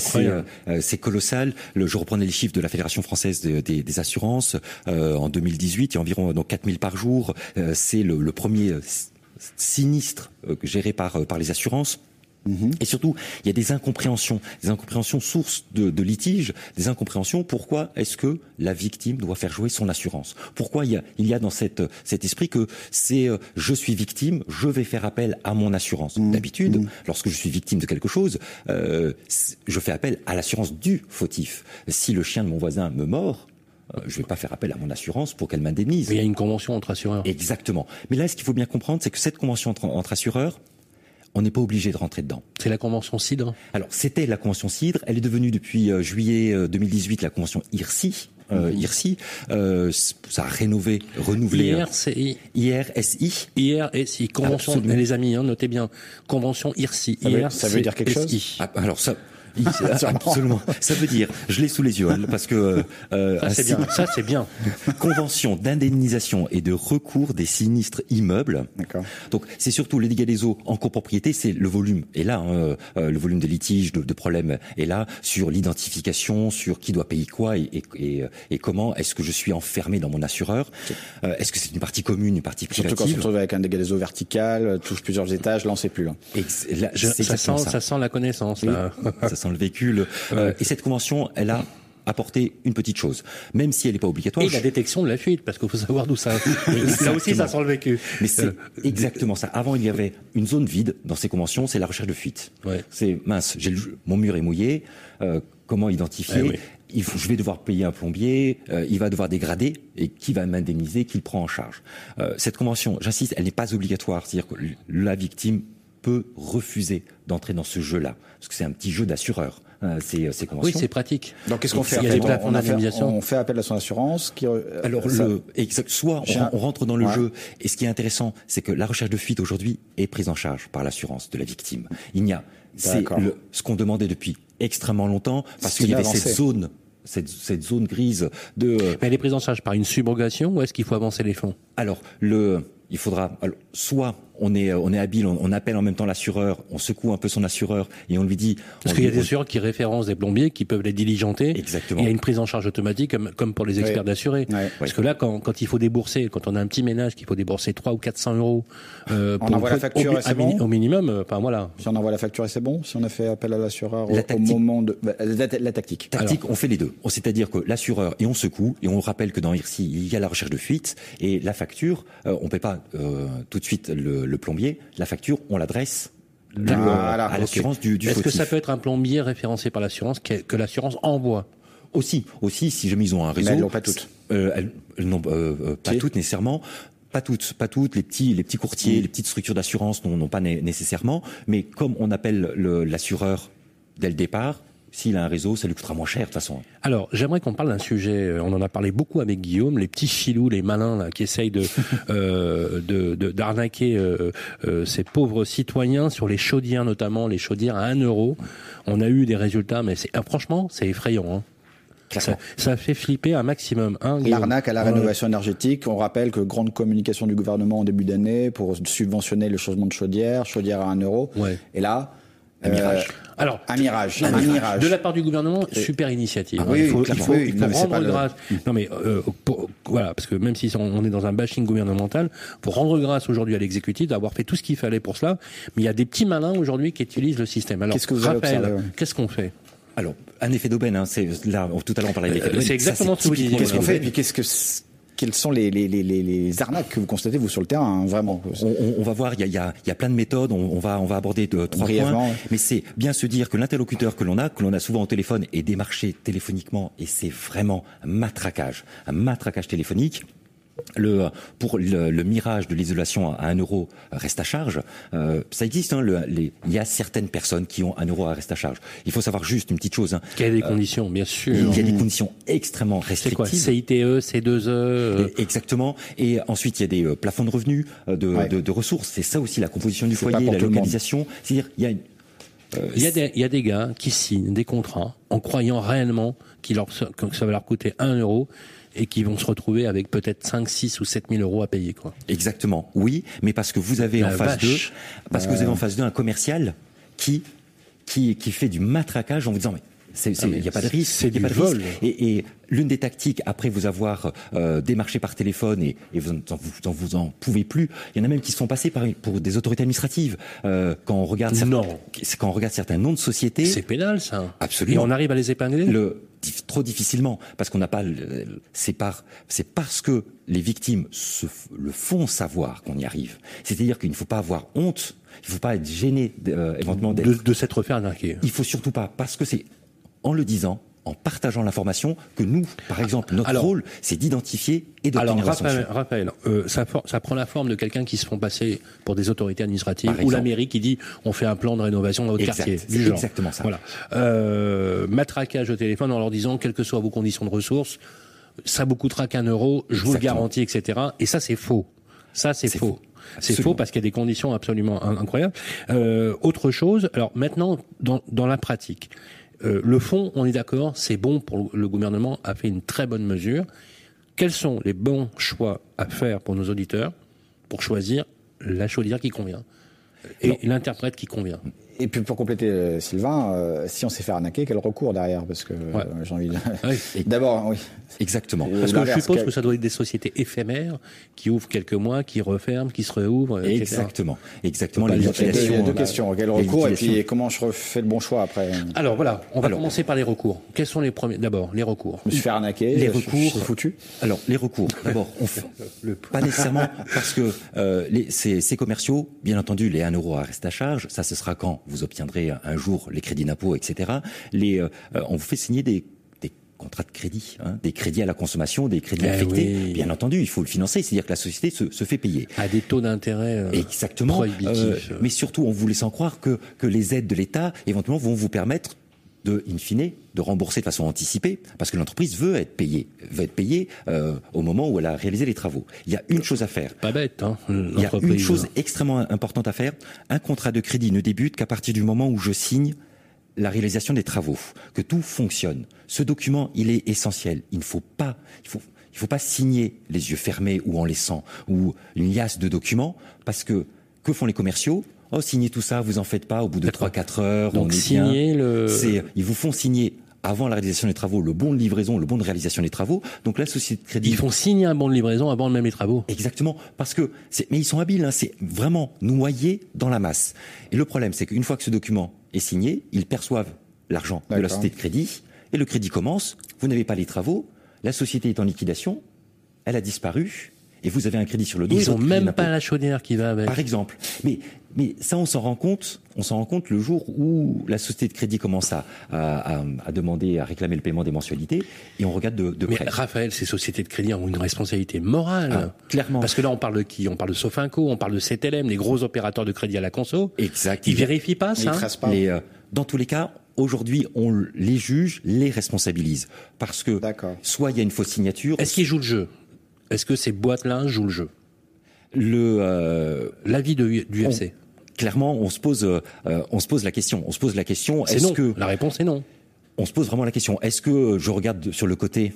c'est colossal. Le, je reprenais les chiffres de la Fédération française de, des, des, assurances. Euh, en 2018, il y a environ donc 4000 par jour. Euh, c'est le, le, premier sinistre euh, géré par par les assurances. Mmh. Et surtout, il y a des incompréhensions, des incompréhensions sources de, de litiges, des incompréhensions. Pourquoi est-ce que la victime doit faire jouer son assurance? Pourquoi il y a, il y a dans cette, cet esprit que c'est euh, je suis victime, je vais faire appel à mon assurance? Mmh. D'habitude, mmh. lorsque je suis victime de quelque chose, euh, je fais appel à l'assurance du fautif. Si le chien de mon voisin me mord, euh, je ne vais pas faire appel à mon assurance pour qu'elle m'indemnise. Mais il y a une convention entre assureurs. Exactement. Mais là, ce qu'il faut bien comprendre, c'est que cette convention entre, entre assureurs, on n'est pas obligé de rentrer dedans. C'est la convention CIDRE Alors, c'était la convention CIDRE. Elle est devenue depuis euh, juillet 2018 la convention IRSI. Euh, IRSI, euh, ça a rénové, renouvelé. IRCI. IRSI. IRSI. Convention, Absolument. les amis, hein, notez bien. Convention IRSI. Ça veut, ça veut dire quelque chose? Ah, Alors, ça, Absolument. Ça veut dire, je l'ai sous les yeux, hein, parce que euh, ça c'est bien. Ça c'est bien. Convention d'indemnisation et de recours des sinistres immeubles. Donc c'est surtout les dégâts des eaux en copropriété, c'est le volume est là, hein, euh, le volume de litiges, de, de, problèmes est là sur l'identification, sur qui doit payer quoi et, et, et, et comment est-ce que je suis enfermé dans mon assureur. Euh, est-ce que c'est une partie commune, une partie privative Surtout quand on se retrouve avec un dégât des eaux vertical, touche plusieurs étages, là on sait plus. Là. Là, Je, ça, sent, ça. ça, sent, la connaissance là. ça sent le véhicule. Euh, et cette convention, elle a apporter une petite chose, même si elle n'est pas obligatoire. Et la détection de la fuite, parce qu'il faut savoir d'où ça. Là aussi, ça sent le vécu. Mais c'est Euh, exactement ça. Avant, il y avait une zone vide dans ces conventions, c'est la recherche de fuite. Ouais. C'est mince, j'ai le- mon mur est mouillé. euh, comment identifier Eh oui. il faut, Je vais devoir payer un plombier. euh, il va devoir dégrader et qui va m'indemniser, qui le prend en charge. Euh, cette convention, j'insiste, elle n'est pas obligatoire. C'est-à-dire que la victime peut refuser d'entrer dans ce jeu-là, parce que c'est un petit jeu d'assureur. hein, ces, ces Oui, conventions. c'est pratique. Donc qu'est-ce qu'on fait on, fait- d'indemnisation. on fait appel à son assurance qui euh, Alors, ça- le, exact- soit on, un- on rentre dans le Ouais. jeu, et ce qui est intéressant, c'est que la recherche de fuite aujourd'hui est prise en charge par l'assurance de la victime. Il n'y a, c'est ce qu'on demandait depuis extrêmement longtemps, parce qu'il y avait avancé. cette zone, cette, cette zone grise de. Mais elle est prise en charge par une subrogation ou est-ce qu'il faut avancer les fonds? Alors, le, il faudra, alors, soit on est, on est habile, on, on appelle en même temps l'assureur, on secoue un peu son assureur et on lui dit. Parce qu'il y a des assureurs qui référencent des plombiers qui peuvent les diligenter. Exactement. Il y a une prise en charge automatique comme, comme pour les experts Ouais. d'assurés. Ouais. Parce que là, quand, quand il faut débourser, quand on a un petit ménage qu'il faut débourser 3 ou 400 euros euh, On envoie la facture au, et c'est à mini- bon au minimum, euh, enfin voilà. Si on envoie la facture et c'est bon Si on a fait appel à l'assureur au, La au tactique. moment de bah, la, la tactique. Tactique, on fait les deux. C'est-à-dire que l'assureur et on secoue et on rappelle que dans IRSI il y a la recherche de fuite et la facture, euh, on paie pas euh, tout de suite le, le plombier. La facture, on l'adresse le- Voilà, à l'assurance du, du Est-ce que ça peut être un plombier référencé par l'assurance que, que l'assurance envoie? Aussi, aussi, si jamais ils ont un réseau. Mais elles l'ont pas toutes. Euh, elles- euh, euh, pas Si. toutes nécessairement. Pas toutes, pas toutes. Les petits, les petits courtiers, les petites structures d'assurance n'ont pas né- nécessairement. Mais comme on appelle le- l'assureur dès le départ, s'il a un réseau, ça lui coûtera moins cher de toute façon. Alors, j'aimerais qu'on parle d'un sujet. euh, On en a parlé beaucoup avec Guillaume, les petits filous, les malins là, qui essayent de euh, de- de- d'arnaquer euh, euh, ces pauvres citoyens sur les chaudières, notamment les chaudières à 1 euro. On a eu des résultats, mais c'est ah, franchement, c'est effrayant. Hein. Ça, fait flipper un maximum. Hein, L'arnaque à la rénovation énergétique. On rappelle que grande communication du gouvernement en début d'année pour subventionner le changement de chaudière, chaudière à 1 euro. Ouais. Et là, Un mirage. Alors, un mirage, Un un mirage. De la part du gouvernement, super initiative. Ah oui, il faut, il faut, Oui, il faut non, rendre le- grâce. Non mais euh, pour- voilà, parce que même si on est dans un bashing gouvernemental, pour rendre grâce aujourd'hui à l'exécutif d'avoir fait tout ce qu'il fallait pour cela. Mais il y a des petits malins aujourd'hui qui utilisent le système. Alors, Qu'est-ce que vous avez Raphaël, observé, ouais. qu'est-ce qu'on fait? Alors, un effet d'aubaine, hein, c'est là, tout à l'heure on parlait d'effet Euh, d'aubaine. c'est exactement Ça, ce que vous disiez. Qu'est-ce qu'on fait Et puis qu'est-ce que quelles sont les, les, les, les, les arnaques que vous constatez vous sur le terrain hein, vraiment On, va voir, il y a, y, a, il y a plein de méthodes, on, on va, on va aborder de, trois Brièvement, points, mais c'est bien se dire que l'interlocuteur que l'on a, que l'on a souvent au téléphone, est démarché téléphoniquement, et c'est vraiment un matraquage, un matraquage téléphonique. Le, pour le, le mirage de l'isolation à 1 euro reste à charge, euh, ça existe. Hein, le- les- il y a certaines personnes qui ont 1 euro à reste à charge. Il faut savoir juste une petite chose. Hein, Quelles des conditions, bien sûr. il y a des conditions extrêmement C'est quoi restrictives. CITE, C2E euh, Exactement. Et ensuite, il y a des euh, plafonds de revenus, euh, de, Ouais. de, de ressources. C'est ça aussi la composition du foyer, la localisation. C'est-à-dire, il y a une, Il y, a des, il y a des gars qui signent des contrats en croyant réellement qu'il leur, que ça va leur coûter 1 euro et qui vont se retrouver avec peut-être 5, 6 ou 7 000 euros à payer. Quoi. exactement, oui, mais parce que vous avez La en face d'eux, parce que vous avez en face d'eux un commercial qui, qui, qui fait du matraquage en vous disant, mais Ah, il n'y a pas de risque, c'est il y a du pas de risque. vol. Et, et l'une des tactiques, après vous avoir euh, démarché par téléphone et, et vous, en, vous, en- vous en pouvez plus, il y en a même qui se font passer par, pour des autorités administratives. Euh, quand on regarde certains, quand on regarde certains noms de sociétés, C'est pénal, ça. Absolument. Et on arrive à les épingler? Le trop difficilement parce qu'on n'a pas c'est par c'est parce que les victimes se, le font savoir qu'on y arrive c'est-à-dire qu'il ne faut pas avoir honte il ne faut pas être gêné euh, éventuellement d'être de, de s'être fait arnaquer. il faut surtout pas parce que c'est en le disant en partageant l'information que nous par exemple notre Alors- rôle c'est d'identifier et Alors, d'obtenir la Raphaël, Raphaël, euh, ça, ça prend la forme de quelqu'un qui se font passer pour des autorités administratives ou la mairie qui dit on fait un plan de rénovation dans votre Exact, quartier. Du genre. exactement ça. Voilà. Euh, matraquage au téléphone en leur disant quelles que soient vos conditions de ressources, ça vous coûtera qu'un euro, je vous le garantis, etc. Et ça, c'est faux. Ça, c'est faux. faux. C'est faux parce qu'il y a des conditions absolument in- incroyables. Euh, autre chose, alors maintenant, dans, dans la pratique, euh, le fond, on est d'accord, c'est bon pour le, le gouvernement, a fait une très bonne mesure. Quels sont les bons choix à faire pour nos auditeurs pour choisir la chaudière qui convient et l'interprète qui convient? Et puis pour compléter, euh, Sylvain, euh, si on s'est fait arnaquer, quel recours derrière? Parce que euh, j'ai envie de... Oui. D'abord, oui. Exactement. Parce que je suppose que ça doit être des sociétés éphémères qui ouvrent quelques mois, qui referment, qui se réouvrent, etc. Exactement. Exactement. Les le Il y a deux, questions. Quel les recours et puis comment je refais le bon choix après? Alors voilà, on va Alors. commencer par les recours. Quels sont les premiers? D'abord, les recours. Je me suis fait arnaquer. Les je- recours. Foutu. Alors, les recours. D'abord, on fait pas nécessairement parce que euh, les, ces, ces commerciaux, bien entendu, les 1 euro à reste à charge, ça ce sera quand? Vous obtiendrez un jour les crédits d'impôt, etc. Les, euh, on vous fait signer des, des contrats de crédit, hein, des crédits à la consommation, des crédits Eh affectés. oui. Bien entendu, il faut le financer, c'est-à-dire que la société se, se fait payer. À des taux d'intérêt euh, Exactement. prohibitifs. Euh, mais surtout, en vous laissant croire que, que les aides de l'État, éventuellement, vont vous permettre de, in fine, de rembourser de façon anticipée, parce que l'entreprise veut être payée, veut être payée euh, au moment où elle a réalisé les travaux. Il y a une chose à faire. Pas bête, hein, Il y a une chose extrêmement importante à faire. Un contrat de crédit ne débute qu'à partir du moment où je signe la réalisation des travaux, que tout fonctionne. Ce document, il est essentiel. Il ne faut pas, il faut, il faut pas signer les yeux fermés ou en laissant ou une liasse de documents, parce que que font les commerciaux? Oh, signez tout ça, vous en faites pas. Au bout de D'accord. 3-4 heures, Donc on est signer bien. le- ils vous font signer avant la réalisation des travaux le bon de livraison, le bon de réalisation des travaux. Donc la société de crédit Ils font signer un bon de livraison avant même les travaux. Exactement, parce que c'est, mais ils sont habiles, hein, c'est vraiment noyé dans la masse. Et le problème, c'est qu'une fois que ce document est signé, ils perçoivent l'argent de la société de crédit, et le crédit commence. Vous n'avez pas les travaux, la société est en liquidation, elle a disparu, et vous avez un crédit sur le dos. Ils ont votre crédit même pas la chaudière qui va avec. Par exemple. Mais, mais ça, on s'en rend compte. On s'en rend compte le jour où la société de crédit commence à, à, à- à demander, à réclamer le paiement des mensualités, et on regarde de, de Mais près. Raphaël, ces sociétés de crédit ont une responsabilité morale. Ah, clairement. Parce que là, on parle de qui? On parle de Sofinco, on parle de CTLM, les gros opérateurs de crédit à la conso. Exact. Ils vérifient pas Ils ça tracent pas. Les, euh, dans tous les cas, aujourd'hui, on les juge, les responsabilise. Parce que D'accord. soit il y a une fausse signature, Est-ce qu'ils jouent le jeu? Est-ce que ces boîtes-là jouent le jeu? Le, euh, L'avis de, du on- FC clairement, on se pose, euh, on se pose la question. On se pose la question. Est-ce que La réponse est non. on se pose vraiment la question Est-ce que je regarde de- sur le côté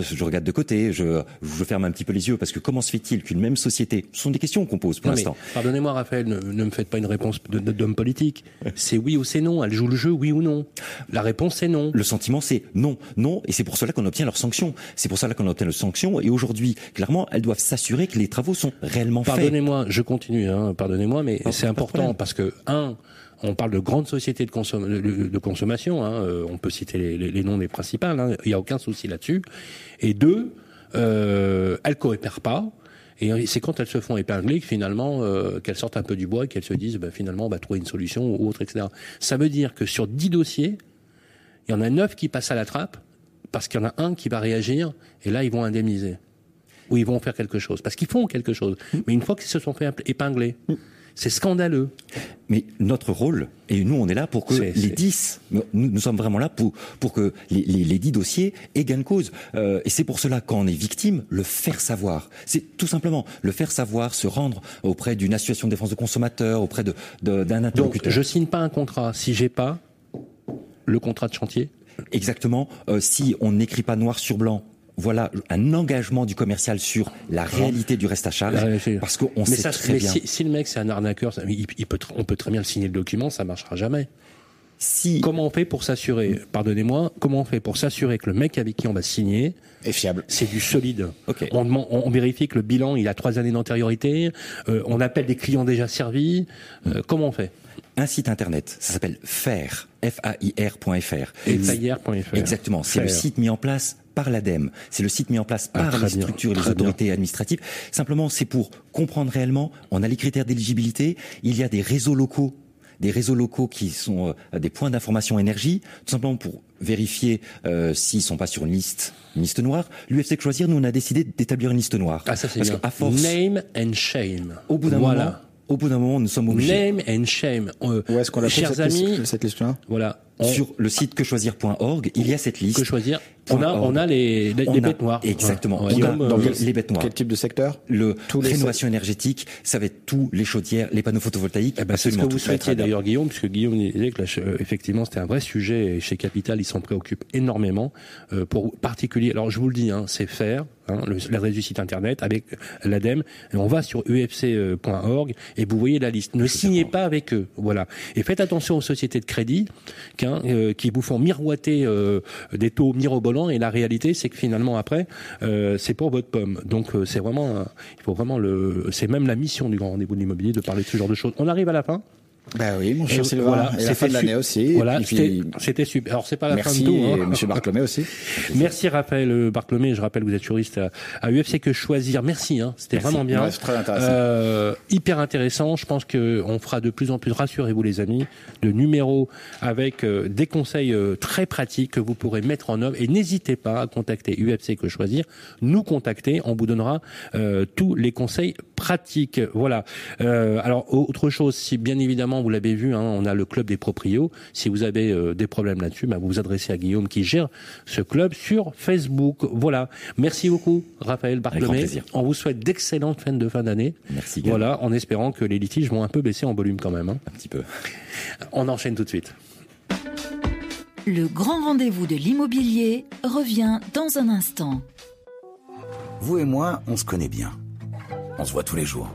je regarde de côté, je, je ferme un petit peu les yeux parce que comment se fait-il qu'une même société, ce sont des questions qu'on pose pour l'instant. Pardonnez-moi, Raphaël, ne, ne me faites pas une réponse d'homme politique. C'est oui ou c'est non. Elle joue le jeu, oui ou non. La réponse c'est non. Le sentiment, c'est non, non, et c'est pour cela qu'on obtient leurs sanctions. C'est pour cela qu'on obtient leurs sanctions. Et aujourd'hui, clairement, elles doivent s'assurer que les travaux sont réellement faits. Pardonnez-moi, je continue, hein, pardonnez-moi, mais c'est important parce que, un, on parle de grandes sociétés de, consom- de, de consommation, hein, euh, on peut citer les, les- les noms des principales, hein, il n'y a aucun souci là-dessus. Et deux, euh, elles coopèrent pas. Et c'est quand elles se font épingler que finalement, euh, qu'elles sortent un peu du bois et qu'elles se disent, ben, finalement, on va trouver une solution ou autre, etc. Ça veut dire que sur 10 dossiers, il y en a 9 qui passent à la trappe parce qu'il y en a un qui va réagir et là, ils vont indemniser. Ou ils vont faire quelque chose. Parce qu'ils font quelque chose. Mais une fois qu'ils se sont fait épingler, c'est scandaleux. Mais notre rôle, et nous on est là pour que les c'est- 10, nous, nous sommes vraiment là pour, pour que les, les, les 10 dossiers aient gain de cause. Euh, et c'est pour cela, quand on est victime, le faire savoir. C'est tout simplement le faire savoir, se rendre auprès d'une association de défense de consommateurs, auprès de- de- d'un Donc, interlocuteur. je signe pas un contrat si j'ai pas le contrat de chantier. Exactement. Euh, si on n'écrit pas noir sur blanc, voilà un engagement du commercial sur la réalité du reste à charge, réalité. parce qu'on sait ça, très mais bien. si, si le mec c'est un arnaqueur, ça- il, il peut, tr- on peut très bien le signer le document, ça marchera jamais. Si Comment on fait pour s'assurer, pardonnez-moi, comment on fait pour s'assurer que le mec avec qui on va signer, Et fiable. c'est du solide on, demande- on, on vérifie que le bilan il a trois années d'antériorité, euh, on appelle des clients déjà servis, euh, comment on fait? Un site internet, ça s'appelle faire, F-A-I-R.fr. Et faillère.fr. Exactement. C'est le site mis en place par l'ADEME. C'est le site mis en place Ah, par très les structures et les autorités administratives. Simplement, c'est pour comprendre réellement. On a les critères d'éligibilité. Il y a des réseaux locaux des réseaux locaux qui sont euh, des points d'information énergie, tout simplement pour vérifier euh, s'ils sont pas sur une liste, une liste noire. L'UFC Choisir, nous, on a décidé d'établir une liste noire. Ah ça c'est Parce bien. qu'à force, Name and shame. au bout d'un voilà. moment, au bout d'un moment, nous sommes obligés. Name and shame. Euh, Où est-ce qu'on la Chers cette amis, liste- cette liste-là? voilà. On- Sur le site quechoisir.org, il y a cette liste. que choisir On a, on a les, les, On les a- bêtes noires. Exactement. Ouais. On a Comme, euh, dans les, les bêtes noires. Quel type de secteur? Le Tous les rénovation énergétique, ça va être tous les chaudières, les panneaux photovoltaïques. Eh ben, c'est ce que vous souhaitiez d'ailleurs, Guillaume, puisque Guillaume disait que là, euh, effectivement, c'était un vrai sujet et chez Capital, ils s'en préoccupent énormément. Euh, pour particulier, alors je vous le dis, hein, c'est faire. Hein, le- l'adresse du site internet avec l'ADEME. On va sur ufc.org et vous voyez la liste. Ne signez pas avec eux, voilà. Et faites attention aux sociétés de crédit qu'un, euh, qui vous font miroiter euh, des taux mirobolants. Et la réalité, c'est que finalement après, euh, c'est pour votre pomme. Donc euh, c'est vraiment, un- il faut vraiment le, c'est même la mission du grand rendez-vous de l'immobilier de parler de ce genre de choses. On arrive à la fin. Bah oui, mon cher Sylvain. voilà, et la fin de l'année aussi. Voilà, puis, c'était super. Alors c'est pas la merci, fin de tout. hein. Monsieur Bartholomé aussi. Merci Raphaël Bartholomé, je rappelle que vous êtes juriste à, à UFC que choisir. Merci, hein, c'était vraiment bien. Ouais, très intéressant. Euh, hyper intéressant. Je pense que on fera de plus en plus, rassurez-vous les amis, de numéros avec euh, des conseils euh, très pratiques que vous pourrez mettre en œuvre. Et n'hésitez pas à contacter UFC que choisir, nous contacter, on vous donnera euh, tous les conseils pratiques. Voilà. Euh, alors autre chose, si bien évidemment vous l'avez vu, hein, on a le club des proprios. Si vous avez euh, des problèmes là-dessus, bah, vous vous adressez à Guillaume qui gère ce club sur Facebook. Voilà. Merci beaucoup, Raphaël grand Bartholomé. plaisir. On vous souhaite d'excellentes fêtes de fin d'année. Merci. Guillaume. Voilà, en espérant que les litiges vont un peu baisser en volume quand même. hein. Un petit peu. On enchaîne tout de suite. Le grand rendez-vous de l'immobilier revient dans un instant. Vous et moi, on se connaît bien. On se voit tous les jours.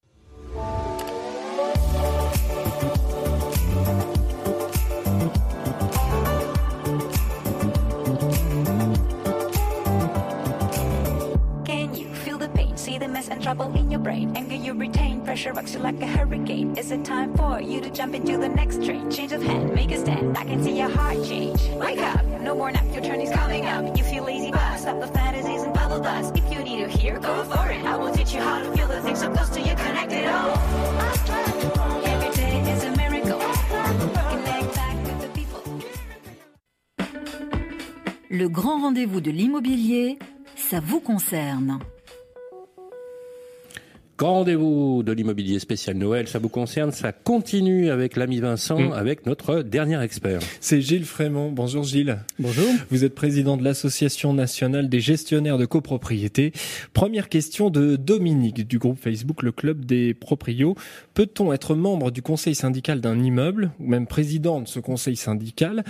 Trouble in your brain. Anger you retain, pressure rocks you like a hurricane. Is it time for you to jump into the next train? Change of hand, make a stand. I can see your heart change. Wake up, no more nap, your turn is coming up. You feel lazy, but stop the fantasies and bubble dust. If you need to hear, go for it. I will teach you how to feel the things so close to you, all. Miracle. Connect the people. Le grand rendez-vous de l'immobilier, ça vous concerne. Grand rendez-vous de l'immobilier spécial Noël, ça vous concerne, ça continue avec l'ami Vincent, Mm. avec notre dernier expert. C'est Gilles Frémont. Bonjour Gilles. Bonjour. Vous êtes président de l'Association nationale des gestionnaires de copropriété. Première question de Dominique du groupe Facebook Le Club des Proprios. Peut-on être membre du conseil syndical d'un immeuble ou même président de ce conseil syndical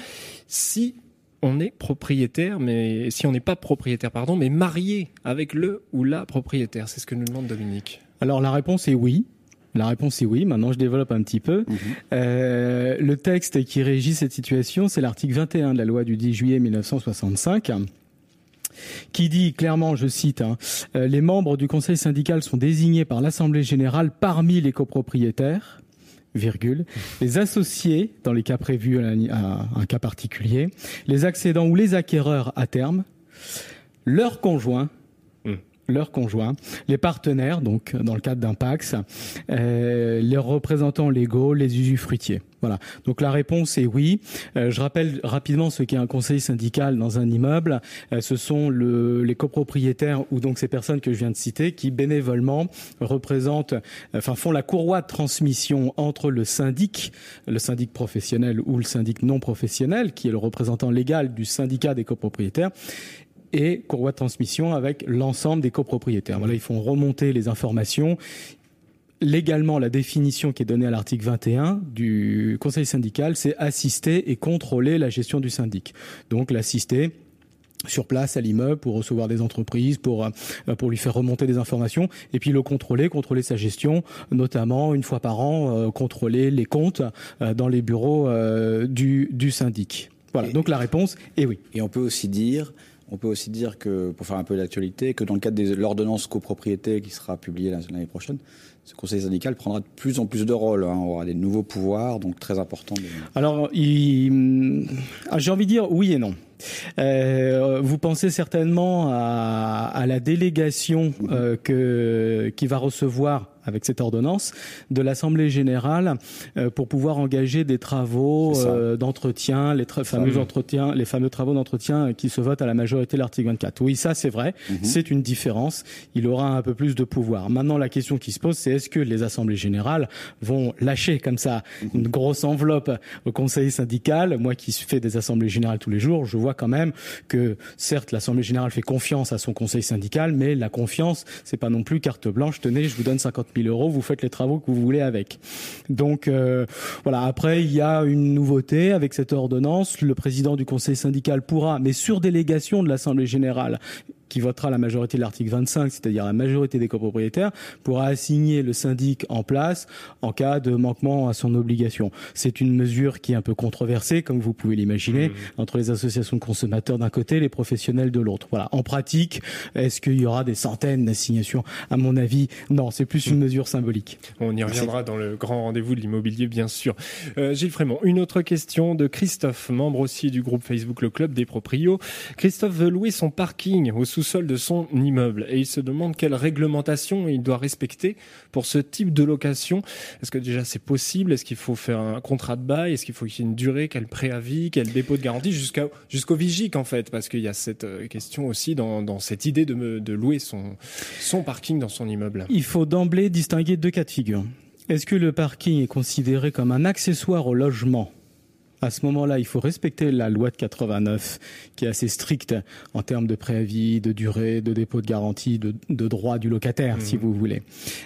si on est propriétaire, mais si on n'est pas propriétaire, pardon, mais marié avec le ou la propriétaire? C'est ce que nous demande Dominique. Alors la réponse est oui. La réponse est oui. Maintenant, je développe un petit peu. Euh, le texte qui régit cette situation, c'est l'article 21 de la loi du 10 juillet 1965 qui dit clairement, je cite, hein, euh, les membres du conseil syndical sont désignés par l'Assemblée générale parmi les copropriétaires, virgule, les associés dans les cas prévus à un cas particulier, les accédants ou les acquéreurs à terme, leurs conjoints, leurs conjoints, les partenaires, donc dans le cadre d'un Pax, euh, les représentants légaux, les usufruitiers. Voilà. Donc la réponse est oui. Euh, je rappelle rapidement ce qu'est un conseil syndical dans un immeuble. Euh, ce sont le, les copropriétaires ou donc ces personnes que je viens de citer qui bénévolement représentent, enfin font la courroie de transmission entre le syndic, le syndic professionnel ou le syndic non professionnel, qui est le représentant légal du syndicat des copropriétaires, et courroie de transmission avec l'ensemble des copropriétaires. Voilà, ils font remonter les informations. légalement, la définition qui est donnée à l'article 21 du Conseil syndical, c'est assister et contrôler la gestion du syndic. Donc l'assister sur place à l'immeuble pour recevoir des entreprises, pour euh, pour lui faire remonter des informations et puis le contrôler, contrôler sa gestion, notamment une fois par an, euh, contrôler les comptes euh, dans les bureaux du du syndic. Voilà. donc la réponse est oui. Et on peut aussi dire on peut aussi dire que, pour faire un peu d'actualité, que dans le cadre de l'ordonnance copropriété qui sera publiée l'année prochaine, ce conseil syndical prendra de plus en plus de rôle. Hein. On aura des nouveaux pouvoirs, donc très importants. Alors, il... Ah, j'ai envie de dire oui et non. Euh, vous pensez certainement à, à la délégation euh, que, qui va recevoir avec cette ordonnance de l'Assemblée générale euh, pour pouvoir engager des travaux euh, d'entretien, les fameux entretiens, les fameux travaux d'entretien qui se votent à la majorité de l'article 24. Oui, ça c'est vrai, mhm. c'est une différence. Il aura un peu plus de pouvoir. Maintenant, la question qui se pose, c'est est-ce que les assemblées générales vont lâcher comme ça mhm. une grosse enveloppe au conseil syndical? Moi, qui fais des assemblées générales tous les jours, je vois quand même que certes l'assemblée générale fait confiance à son conseil syndical, mais la confiance, c'est pas non plus carte blanche. Tenez, je vous donne 50 000 vous faites les travaux que vous voulez avec. Donc euh, voilà. Après, il y a une nouveauté avec cette ordonnance. Le président du conseil syndical pourra, mais sur délégation de l'assemblée générale, qui votera la majorité de l'article 25, c'est-à-dire la majorité des copropriétaires, pourra assigner le syndic en place en cas de manquement à son obligation. C'est une mesure qui est un peu controversée, comme vous pouvez l'imaginer, mmh. entre les associations de consommateurs d'un côté et les professionnels de l'autre. Voilà. En pratique, est-ce qu'il y aura des centaines d'assignations? À mon avis, non. C'est plus une mmh. mesure symbolique. On y reviendra dans le grand rendez-vous de l'immobilier, bien sûr. Euh, Gilles Frémont, une autre question de Christophe, membre aussi du groupe Facebook Le Club des Proprios. Christophe veut louer son parking au sous sol de son immeuble. Et il se demande quelle réglementation il doit respecter pour ce type de location. Est-ce que déjà c'est possible? Est-ce qu'il faut faire un contrat de bail? Est-ce qu'il faut qu'il y ait une durée? Quel préavis? Quel dépôt de garantie? Jusqu'à jusqu'au vigique en fait. Parce qu'il y a cette euh, question aussi dans, dans cette idée de, de louer son, son parking dans son immeuble. Il faut d'emblée distinguer deux cas de figure. Est-ce que le parking est considéré comme un accessoire au logement? À ce moment-là, il faut respecter la loi de 89, qui est assez stricte en termes de préavis, de durée, de dépôt de garantie, de, de droit du locataire, si mmh. vous voulez.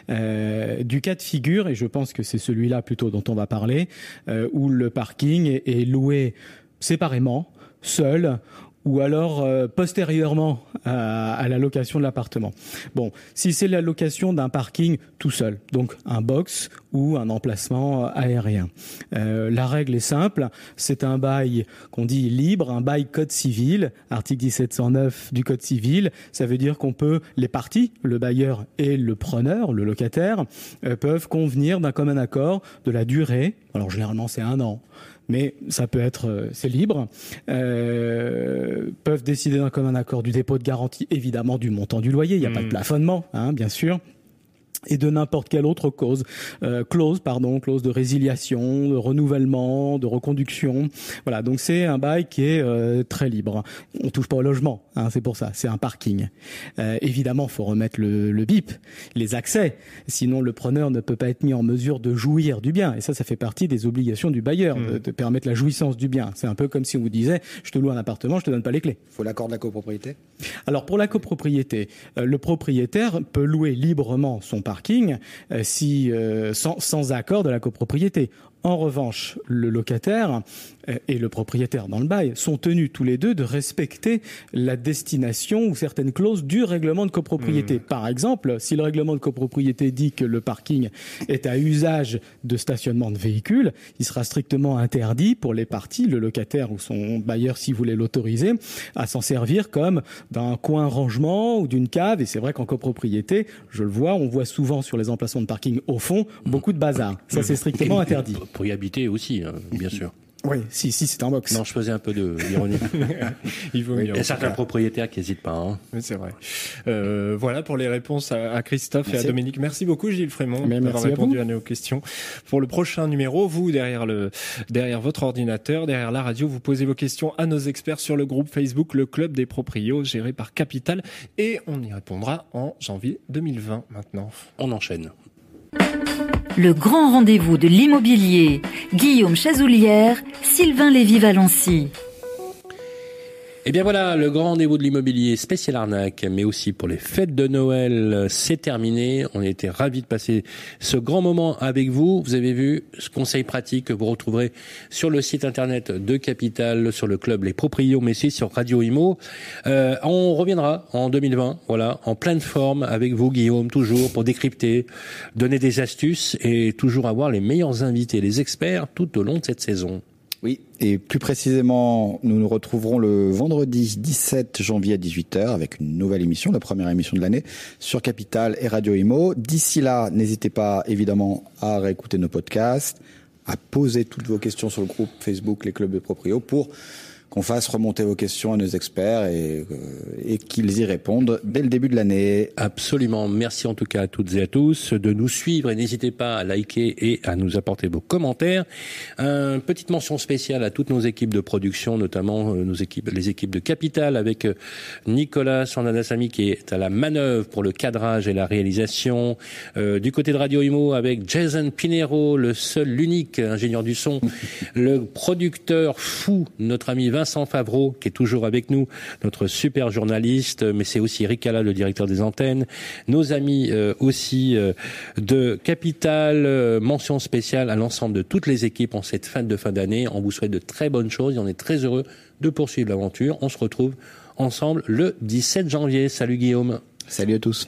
Euh, du cas de figure, et je pense que c'est celui-là plutôt dont on va parler, euh, où le parking est, est loué séparément, seul, ou alors euh, postérieurement à, la location de l'appartement. Bon, si c'est la location d'un parking tout seul, donc un box ou un emplacement euh, aérien, euh, la règle est simple, c'est un bail qu'on dit libre, un bail code civil, article 1709 du code civil, ça veut dire qu'on peut, les parties, le bailleur et le preneur, le locataire, peuvent convenir d'un commun accord de la durée, alors généralement c'est un an, mais ça peut être, euh, c'est libre, euh, peuvent décider d'un commun accord du dépôt de garantie, évidemment du montant du loyer, il n'y a pas de mmh. plafonnement, hein, bien sûr et de n'importe quelle autre cause, euh, clause, pardon, clause de résiliation, de renouvellement, de reconduction. Voilà, donc c'est un bail qui est euh, très libre. On touche pas au logement, hein, c'est pour ça. C'est un parking. Euh, évidemment, faut remettre le, le BIP, les accès. Sinon, le preneur ne peut pas être mis en mesure de jouir du bien. Et ça, ça fait partie des obligations du bailleur, de, mmh. permettre la jouissance du bien. C'est un peu comme si on vous disait, je te loue un appartement, je te donne pas les clés. Faut l'accord de la copropriété? Alors pour la copropriété, euh, le propriétaire peut louer librement son parking euh, si, euh, sans accord de la copropriété. En revanche, le locataire euh, et le propriétaire dans le bail sont tenus tous les deux de respecter la destination ou certaines clauses du règlement de copropriété. Mmh. Par exemple, si le règlement de copropriété dit que le parking est à usage de stationnement de véhicules, il sera strictement interdit pour les parties, le locataire ou son bailleur, s'il voulait l'autoriser, à s'en servir comme d'un coin rangement ou d'une cave. Et c'est vrai qu'en copropriété, je le vois, on voit souvent sur les emplacements de parking au fond beaucoup de bazar. Ça, c'est strictement interdit pour y habiter aussi, hein, bien sûr. Oui, si, si, c'est un box. Non, je faisais un peu d'ironie. Il faut Il y a certains propriétaires qui n'hésitent pas. Hein. c'est vrai. Euh, voilà pour les réponses à, Christophe et à Dominique. Merci beaucoup, Gilles Frémont, d'avoir répondu à, nos questions. Pour le prochain numéro, vous, derrière, le, derrière votre ordinateur, derrière la radio, vous posez vos questions à nos experts sur le groupe Facebook Le Club des Proprios, géré par Capital. Et on y répondra en janvier 2020 maintenant. On enchaîne. Le grand rendez-vous de l'immobilier. Guillaume Chazoulière, Sylvain Lévy-Valency. Et eh bien voilà, le grand rendez-vous de l'immobilier spécial arnaque, mais aussi pour les fêtes de Noël, c'est terminé. On était ravis de passer ce grand moment avec vous. Vous avez vu ce conseil pratique que vous retrouverez sur le site internet de Capital, sur le club Les Proprios, mais aussi sur Radio Imo. Euh, on reviendra en 2020, voilà, en pleine forme avec vous, Guillaume, toujours pour décrypter, donner des astuces et toujours avoir les meilleurs invités, les experts tout au long de cette saison. Oui, et plus précisément, nous nous retrouverons le vendredi 17 janvier à 18h avec une nouvelle émission, la première émission de l'année, sur Capital et Radio Imo. D'ici là, n'hésitez pas évidemment à réécouter nos podcasts, à poser toutes vos questions sur le groupe Facebook Les Clubs de Proprio pour qu'on fasse remonter vos questions à nos experts et, euh, et qu'ils y répondent dès le début de l'année. Absolument. Merci en tout cas à toutes et à tous de nous suivre et n'hésitez pas à liker et à nous apporter vos commentaires. Une petite mention spéciale à toutes nos équipes de production, notamment euh, nos équipes, les équipes de Capital avec euh, Nicolas Sandanassami qui est à la manœuvre pour le cadrage et la réalisation. du côté de Radio Imo avec Jason Pinero, le seul, l'unique ingénieur du son, le producteur fou, notre ami Vincent Vincent Favreau, qui est toujours avec nous, notre super journaliste, mais c'est aussi Ricala, le directeur des antennes, nos amis euh, aussi euh, de Capital, euh, mention spéciale à l'ensemble de toutes les équipes en cette fin de fin d'année. On vous souhaite de très bonnes choses et on est très heureux de poursuivre l'aventure. On se retrouve ensemble le 17 janvier. Salut Guillaume. Salut à tous.